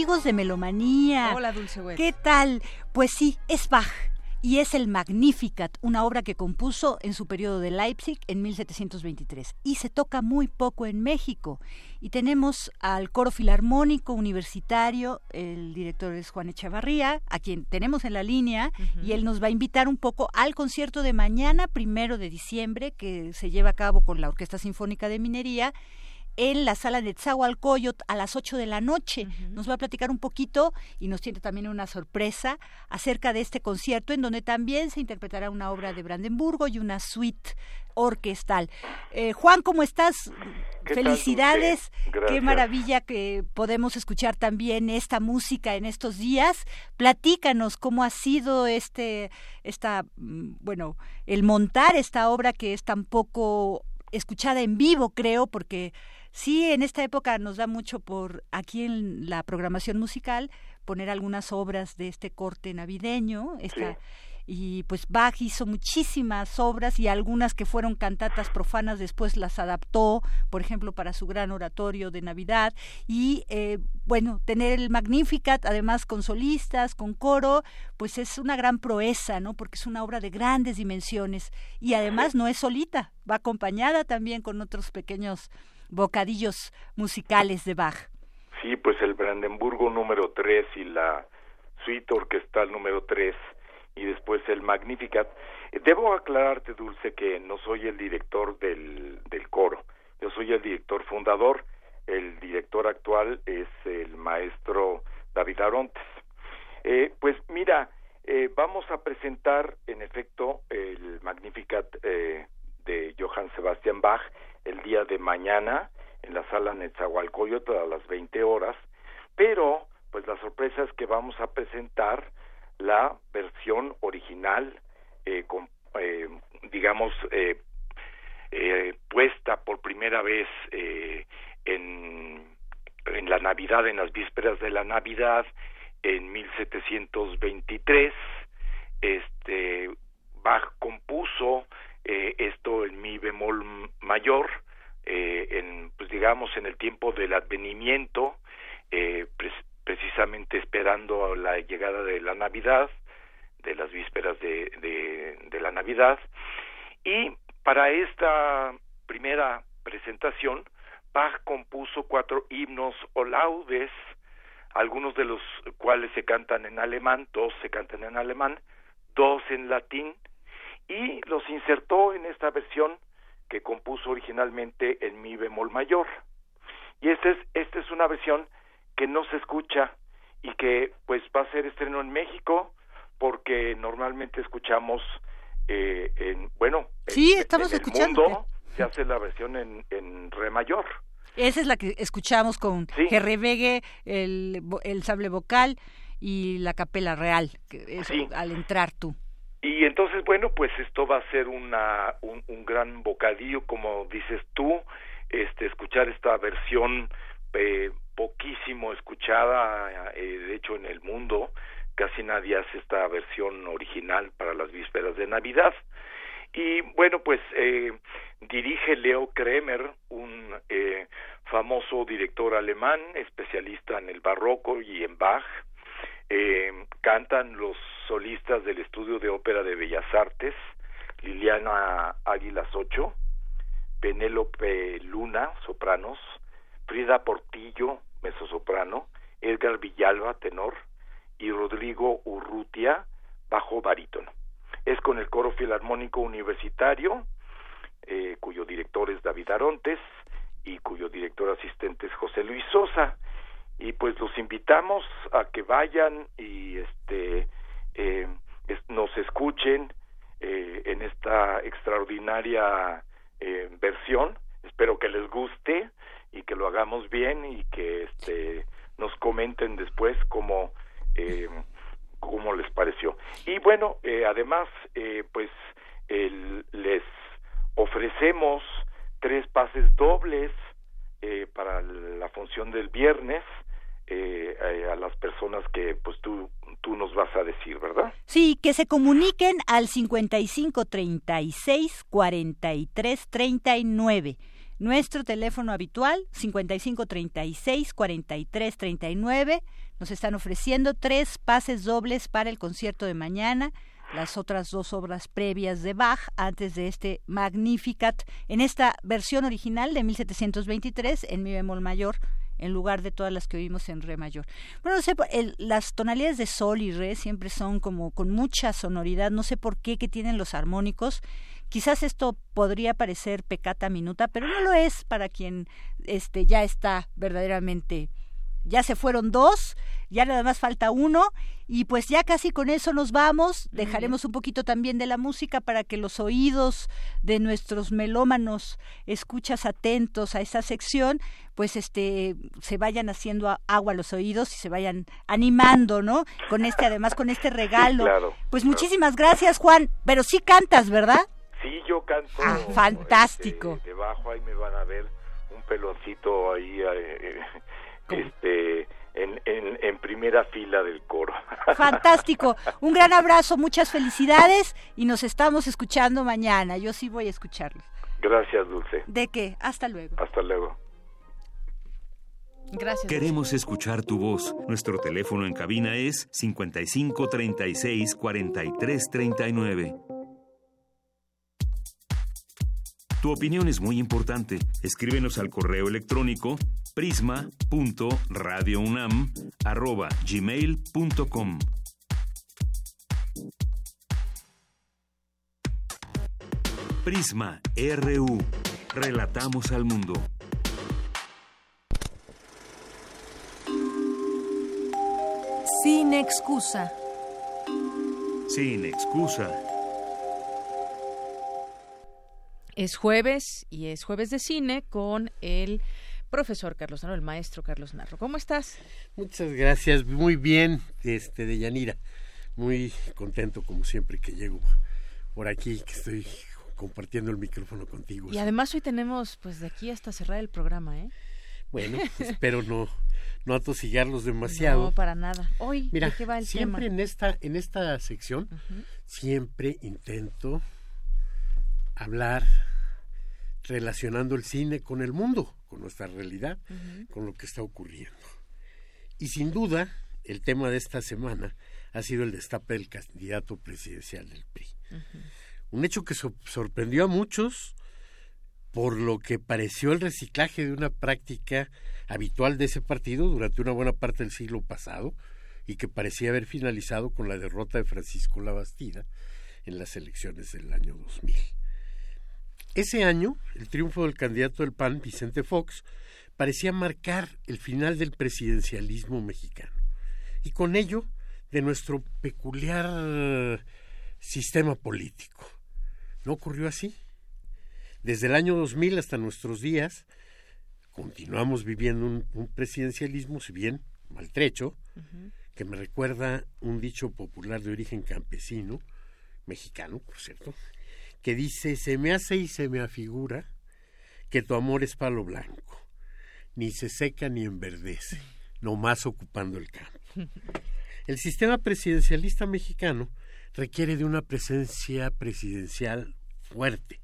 amigos de Melomanía.
Hola, Dulce
¿Qué tal? Pues sí, es Bach y es el Magnificat, una obra que compuso en su periodo de Leipzig en 1723 y se toca muy poco en México. Y tenemos al coro filarmónico universitario, el director es Juan Echavarría, a quien tenemos en la línea y él nos va a invitar un poco al concierto de mañana, primero de diciembre, que se lleva a cabo con la Orquesta Sinfónica de Minería en la sala de Tzahualcoyot a las 8 de la noche. Nos va a platicar un poquito y nos tiene también una sorpresa acerca de este concierto en donde también se interpretará una obra de Brandenburgo y una suite orquestal. Eh, Juan, ¿cómo estás? Felicidades, qué maravilla que podemos escuchar también esta música en estos días. Platícanos cómo ha sido este, esta, mm, bueno, el montar esta obra que es tan poco escuchada en vivo, creo, porque Sí, en esta época nos da mucho por aquí en la programación musical poner algunas obras de este corte navideño. Esta, Y pues Bach hizo muchísimas obras y algunas que fueron cantatas profanas después las adaptó, por ejemplo, para su gran oratorio de Navidad. Y eh, bueno, tener el Magnificat, además con solistas, con coro, pues es una gran proeza, ¿no? Porque es una obra de grandes dimensiones y además no es solita, va acompañada también con otros pequeños bocadillos musicales de Bach.
Sí, pues el Brandenburgo número 3 y la suite orquestal número 3 y después el Magnificat. Debo aclararte, Dulce, que no soy el director del, del coro, yo soy el director fundador, el director actual es el maestro David Arontes. Eh, pues mira, eh, vamos a presentar en efecto el Magnificat eh, de Johann Sebastian Bach el día de mañana en la sala Netzahualcoyotl a las 20 horas, pero pues la sorpresa es que vamos a presentar la versión original, eh, con, eh, digamos, eh, eh, puesta por primera vez eh, en, en la Navidad, en las vísperas de la Navidad, en 1723. Este, Bach compuso eh, esto en mi bemol mayor, eh, en, pues digamos, en el tiempo del advenimiento, eh, precisamente esperando la llegada de la Navidad, de las vísperas de, de, de la Navidad, y para esta primera presentación, Bach compuso cuatro himnos o laudes, algunos de los cuales se cantan en alemán, dos se cantan en alemán, dos en latín, y los insertó en esta versión que compuso originalmente en mi bemol mayor. Y esta es, esta es una versión que no se escucha y que pues va a ser estreno en México porque normalmente escuchamos eh, en, bueno,
sí,
en,
estamos
en el
escuchando.
mundo se hace la versión en, en re mayor.
Esa es la que escuchamos con
Sí.
Gerrebegue, el, vo- el sable vocal y la capela real, que es
Sí.
al entrar tú.
Y entonces, bueno, pues esto va a ser una, un, gran bocadillo, como dices tú, este, escuchar esta versión eh, poquísimo escuchada, eh, de hecho en el mundo, casi nadie hace esta versión original para las vísperas de Navidad. Y bueno, pues eh, dirige Leo Kremer, un eh, famoso director alemán, especialista en el barroco y en Bach. Eh, cantan los solistas del Estudio de Ópera de Bellas Artes, Liliana Águilas Ocho, Penélope Luna, sopranos, Frida Portillo, mezzosoprano, Edgar Villalba, tenor, y Rodrigo Urrutia, bajo barítono. Es con el coro filarmónico universitario, eh, cuyo director es David Arontes y cuyo director asistente es José Luis Sosa. Y pues los invitamos a que vayan y este eh, nos escuchen eh, en esta extraordinaria eh, versión. Espero que les guste y que lo hagamos bien y que este nos comenten después cómo eh, cómo les pareció. Y bueno, eh, además, pues el- les ofrecemos tres pases dobles eh, para la función del viernes eh, eh, a las personas que pues tú tú nos vas a decir, ¿verdad?
Sí, que se comuniquen al 55 36 43 39. Nuestro teléfono habitual, 55 36 43 39. Nos están ofreciendo tres pases dobles para el concierto de mañana, las otras dos obras previas de Bach antes de este Magnificat, en esta versión original de 1723 en mi bemol mayor en lugar de todas las que oímos en re mayor. Bueno, no sé, las tonalidades de sol y re siempre son como con mucha sonoridad, no sé por qué que tienen los armónicos. Quizás esto podría parecer pecata minuta, pero no lo es para quien este ya está verdaderamente ya se fueron dos, ya nada más falta uno y pues ya casi con eso nos vamos. Dejaremos un poquito también de la música para que los oídos de nuestros melómanos escuchas atentos a esta sección, pues este se vayan haciendo agua a los oídos y se vayan animando, ¿no? Con este además con este regalo.
claro,
Pues muchísimas gracias, Juan, pero sí cantas, ¿verdad?
Sí, yo canto.
Ah, fantástico.
este, debajo ahí me van a ver un peloncito ahí, eh, este, en, en, en primera fila del coro.
Fantástico. Un gran abrazo, muchas felicidades y nos estamos escuchando mañana. Yo sí voy a escucharlos.
Gracias, Dulce.
¿De qué? Hasta luego.
Hasta luego.
Gracias.
Queremos escuchar tu voz. Nuestro teléfono en cabina es 55 36 Tu opinión es muy importante. Escríbenos al correo electrónico prisma.radiounam@gmail.com. Prisma RU. Relatamos al mundo.
Sin excusa.
Sin excusa.
Es jueves y es jueves de cine con el profesor Carlos Narro, el maestro Carlos Narro. ¿Cómo estás?
Muchas gracias, muy bien, este de Yanira. Muy contento como siempre que llego por aquí, que estoy compartiendo el micrófono contigo.
Y además hoy tenemos pues de aquí hasta cerrar el programa, ¿eh?
Bueno, espero no no atosigarlos demasiado.
No, para nada. Hoy,
Mira,
¿de qué va el
siempre
tema?
en esta en esta sección siempre intento hablar relacionando el cine con el mundo, con nuestra realidad, con lo que está ocurriendo. Y sin duda, el tema de esta semana ha sido el destape del candidato presidencial del PRI. Un hecho que so- sorprendió a muchos por lo que pareció el reciclaje de una práctica habitual de ese partido durante una buena parte del siglo pasado y que parecía haber finalizado con la derrota de Francisco Labastida en las elecciones del año 2000. Ese año, el triunfo del candidato del PAN, Vicente Fox, parecía marcar el final del presidencialismo mexicano y con ello de nuestro peculiar sistema político. ¿No ocurrió así? Desde el año 2000 hasta nuestros días, continuamos viviendo un, un presidencialismo, si bien maltrecho, que me recuerda un dicho popular de origen campesino, mexicano, por cierto, que dice, se me hace y se me afigura que tu amor es palo blanco, ni se seca ni enverdece, nomás ocupando el campo. El sistema presidencialista mexicano requiere de una presencia presidencial fuerte,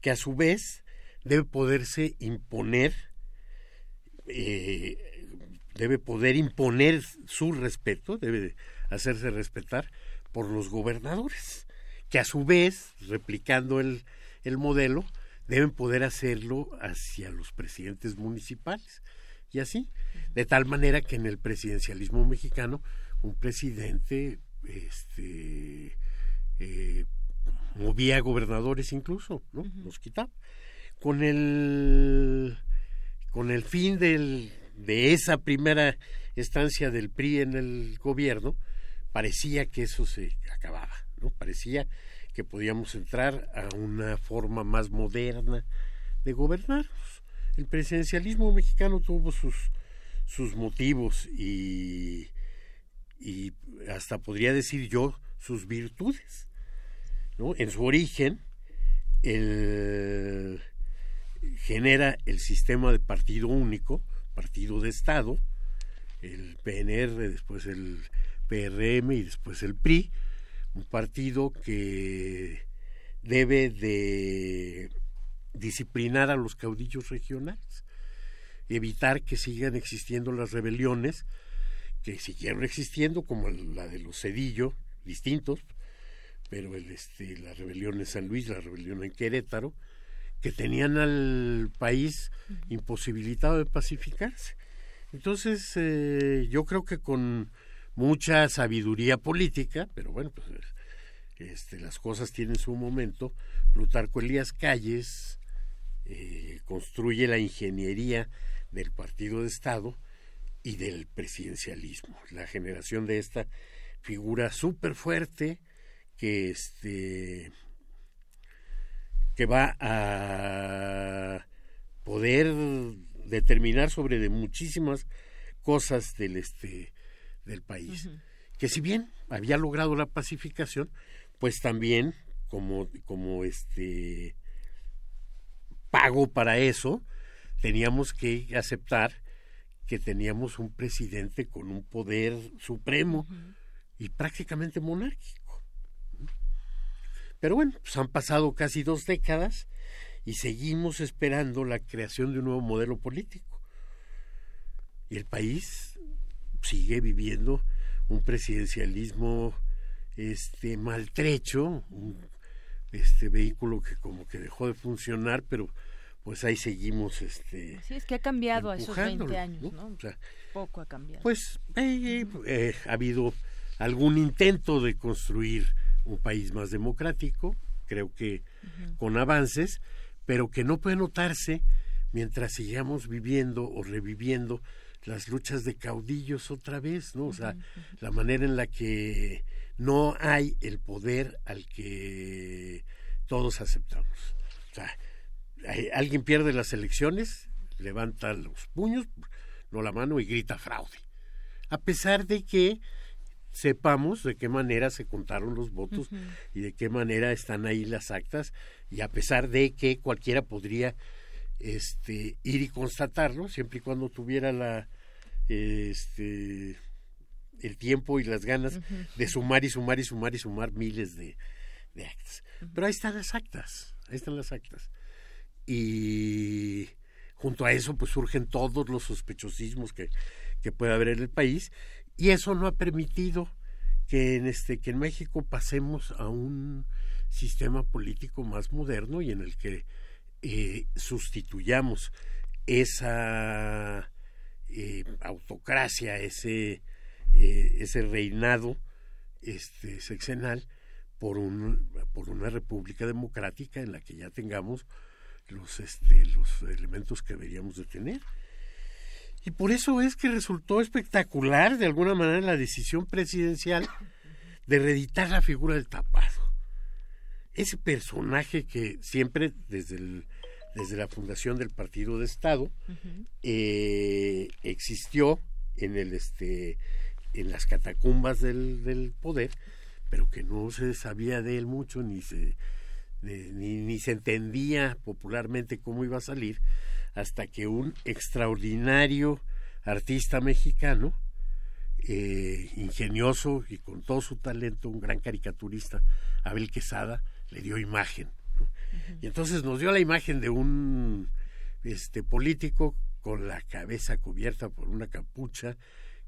que a su vez debe poderse imponer, eh, debe poder imponer su respeto, debe hacerse respetar por los gobernadores, que a su vez, replicando el, el modelo, deben poder hacerlo hacia los presidentes municipales. Y así, de tal manera que en el presidencialismo mexicano, un presidente este, eh, movía gobernadores incluso, ¿no? Los quitaba. Con el, con el fin del, de esa primera estancia del PRI en el gobierno, parecía que eso se acababa, ¿no? Parecía que podíamos entrar a una forma más moderna de gobernar. El presidencialismo mexicano tuvo sus, sus motivos y, hasta podría decir yo sus virtudes. En su origen, genera el sistema de partido único, partido de Estado, el PNR, después el PRM y después el PRI, un partido que debe de disciplinar a los caudillos regionales, evitar que sigan existiendo las rebeliones que siguieron existiendo, como la de los Cedillo, distintos, pero el, este, la rebelión en San Luis, la rebelión en Querétaro, que tenían al país imposibilitado de pacificarse. Entonces, eh, yo creo que con mucha sabiduría política, pero bueno, pues este, las cosas tienen su momento, Plutarco Elías Calles eh, construye la ingeniería del partido de Estado y del presidencialismo, la generación de esta figura súper fuerte que este que va a poder determinar sobre de muchísimas cosas del este del país que si bien había logrado la pacificación pues también como como este pago para eso teníamos que aceptar que teníamos un presidente con un poder supremo y prácticamente monárquico. Pero bueno, pues han pasado casi dos décadas y seguimos esperando la creación de un nuevo modelo político. Y el país sigue viviendo un presidencialismo este maltrecho, un este vehículo que como que dejó de funcionar, pero pues ahí seguimos este
Sí, es que ha cambiado a esos 20
empujándolo,
años,
¿no?
¿no?
O sea,
Poco ha cambiado.
pues eh, eh, ha habido algún intento de construir un país más democrático, creo que con avances, pero que no puede notarse mientras sigamos viviendo o reviviendo las luchas de caudillos otra vez, ¿no? O sea, la manera en la que no hay el poder al que todos aceptamos. O sea, alguien pierde las elecciones, levanta los puños, no la mano y grita fraude. A pesar de que sepamos de qué manera se contaron los votos y de qué manera están ahí las actas y a pesar de que cualquiera podría este ir y constatarlo siempre y cuando tuviera la este el tiempo y las ganas de sumar y sumar y sumar y sumar miles de, de actas. Pero ahí están las actas, ahí están las actas. Y junto a eso pues surgen todos los sospechosismos que, que puede haber en el país y eso no ha permitido que en este que en México pasemos a un sistema político más moderno y en el que eh, sustituyamos esa eh, autocracia, ese eh, ese reinado este sexenal por un por una república democrática en la que ya tengamos los este los elementos que deberíamos de tener y por eso es que resultó espectacular de alguna manera la decisión presidencial de reeditar la figura del tapado. Ese personaje que siempre desde, el, desde la fundación del Partido de Estado eh, existió en el este en las catacumbas del, del, poder, pero que no se sabía de él mucho ni se ni, ni se entendía popularmente cómo iba a salir hasta que un extraordinario artista mexicano, eh, ingenioso y con todo su talento, un gran caricaturista, Abel Quesada, le dio imagen. Y entonces nos dio la imagen de un este político con la cabeza cubierta por una capucha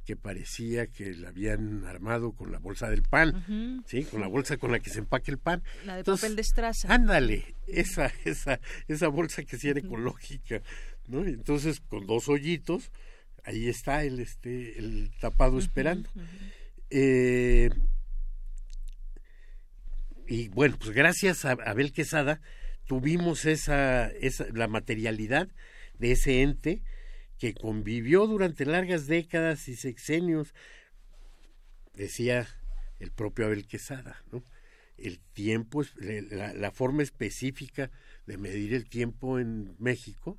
que parecía que la habían armado con la bolsa del pan, ¿sí? Con la bolsa con la que se empaque el pan.
La de papel de estraza.
Ándale, esa, esa, esa bolsa que sí era ecológica, ¿no? Entonces, con dos hoyitos, ahí está el, este, el tapado esperando. Eh, y bueno, pues gracias a Abel Quesada tuvimos esa, esa, la materialidad de ese ente que convivió durante largas décadas y sexenios, decía el propio Abel Quesada, ¿no? El tiempo, la, la, forma específica de medir el tiempo en México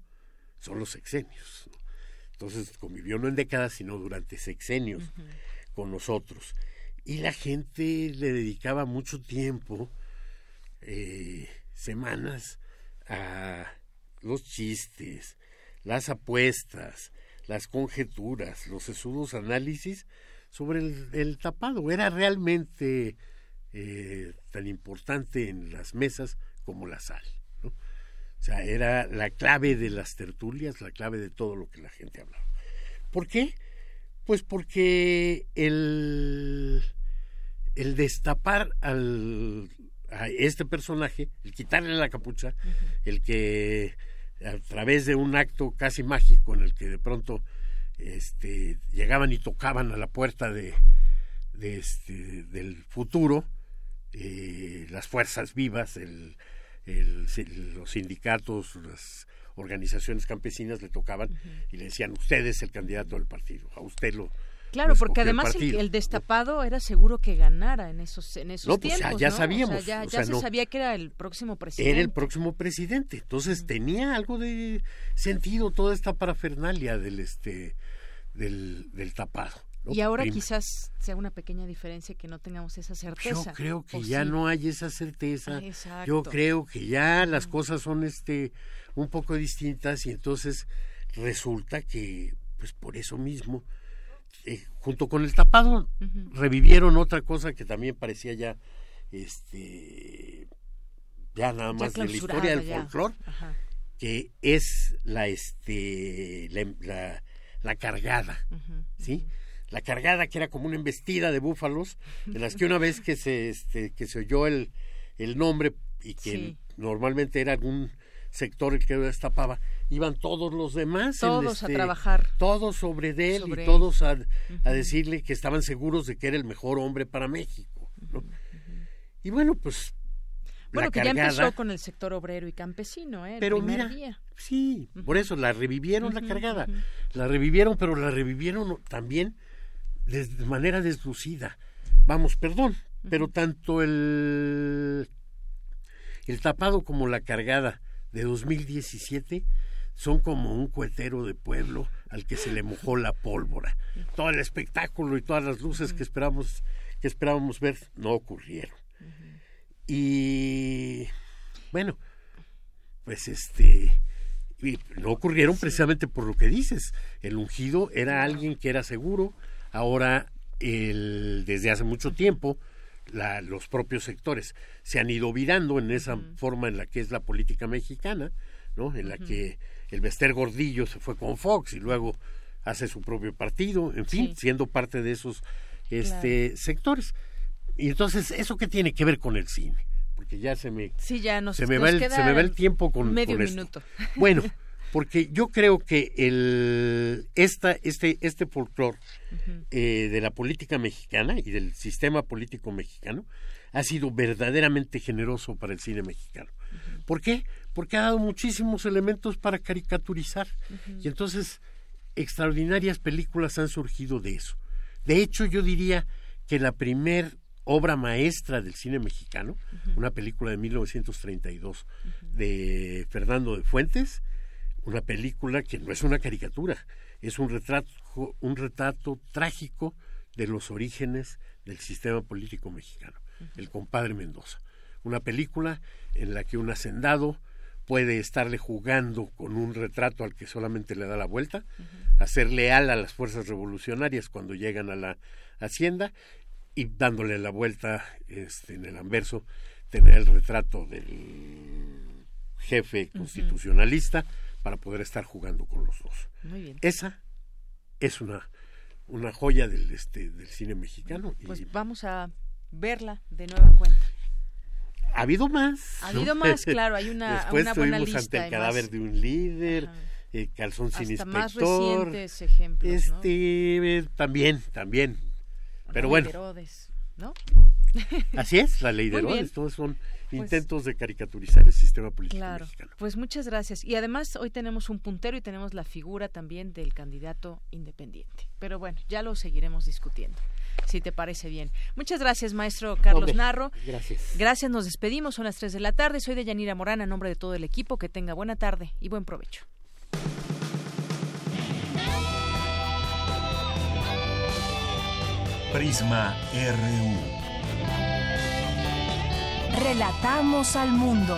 son los sexenios. Entonces convivió no en décadas, sino durante sexenios con nosotros. Y la gente le dedicaba mucho tiempo, eh, semanas, a los chistes, las apuestas, las conjeturas, los sesudos análisis sobre el, tapado. Era realmente eh, tan importante en las mesas como la sal. O sea, era la clave de las tertulias, la clave de todo lo que la gente hablaba. ¿Por qué? Pues porque el, el destapar al, a este personaje, el quitarle la capucha, el que a través de un acto casi mágico en el que de pronto este, llegaban y tocaban a la puerta de, de este, del futuro, eh, las fuerzas vivas, el, el, los sindicatos, las organizaciones campesinas le tocaban y le decían, usted es el candidato del partido, a usted lo,
Claro, porque además el, destapado era seguro que ganara en esos en esos
no, pues
tiempos,
ya, sabíamos.
ya, se sabía que era el próximo presidente.
Era el próximo presidente. Entonces tenía algo de sentido toda esta parafernalia del este del, del tapado.
Y ahora quizás sea una pequeña diferencia que no tengamos esa certeza.
Yo creo que ya no hay esa certeza. Yo creo que ya las cosas son este un poco distintas y entonces resulta que pues por eso mismo eh, junto con el tapado revivieron otra cosa que también parecía ya este ya nada más de la historia del folclore que es la este la, la, cargada sí la cargada que era como una embestida de búfalos de las que una vez que se este, que se oyó el, el nombre y que normalmente era algún sector el que destapaba, iban todos los demás.
Todos
a
este, trabajar.
Todos sobre él y todos a, decirle que estaban seguros de que era el mejor hombre para México. Y bueno, pues...
Bueno, que ya empezó con el sector obrero y campesino, ¿eh?
pero mira, sí, por eso la revivieron la cargada. La revivieron, pero la revivieron también de manera deslucida. Vamos, perdón, pero tanto el, el tapado como la cargada de 2017 son como un cuetero de pueblo al que se le mojó la pólvora. Todo el espectáculo y todas las luces que esperamos que esperábamos ver no ocurrieron. Y bueno, pues este no ocurrieron precisamente por lo que dices. El ungido era alguien que era seguro, ahora el, desde hace mucho tiempo la, los propios sectores se han ido virando en esa forma en la que es la política mexicana, ¿no? En la que el Bester Gordillo se fue con Fox y luego hace su propio partido, en fin, siendo parte de esos este sectores. Y entonces, ¿eso qué tiene que ver con el cine? Porque ya se me,
ya
se, me va el, se me va el tiempo con,
medio
minuto. Bueno, porque yo creo que el esta este este folclore eh, de la política mexicana y del sistema político mexicano ha sido verdaderamente generoso para el cine mexicano. ¿Por qué? Porque ha dado muchísimos elementos para caricaturizar y entonces extraordinarias películas han surgido de eso. De hecho, yo diría que la primer obra maestra del cine mexicano, una película de 1932 de Fernando de Fuentes, una película que no es una caricatura, es un retrato, un retrato trágico de los orígenes del sistema político mexicano, el compadre Mendoza. Una película en la que un hacendado puede estarle jugando con un retrato al que solamente le da la vuelta, hacer leal a las fuerzas revolucionarias cuando llegan a la hacienda y dándole la vuelta este, en el anverso, tener el retrato del jefe constitucionalista para poder estar jugando con los dos. Esa es una, una joya del, este, del cine mexicano.
Pues vamos a verla de nueva cuenta.
Ha habido más.
Ha habido más, claro, hay una,
Después
una buena
lista. ante el cadáver de un líder, eh, calzón sin
Hasta
inspector.
más recientes ejemplos,
Este, eh, también, también. Pero bueno.
Herodes, ¿no?
Así es, la ley de
Muy bien.
Herodes. Todos son
Pues-
intentos de caricaturizar el sistema político
Claro,
mexicano.
pues muchas gracias. Y además hoy tenemos un puntero y tenemos la figura también del candidato independiente. Pero bueno, ya lo seguiremos discutiendo, si te parece bien. Muchas gracias, maestro Carlos
Hombre,
Narro.
Gracias.
Gracias, nos despedimos, son las 3 de la tarde. Soy de Yanira Morán, a nombre de todo el equipo. Que tenga buena tarde y buen provecho.
Prisma RU.
Relatamos al mundo.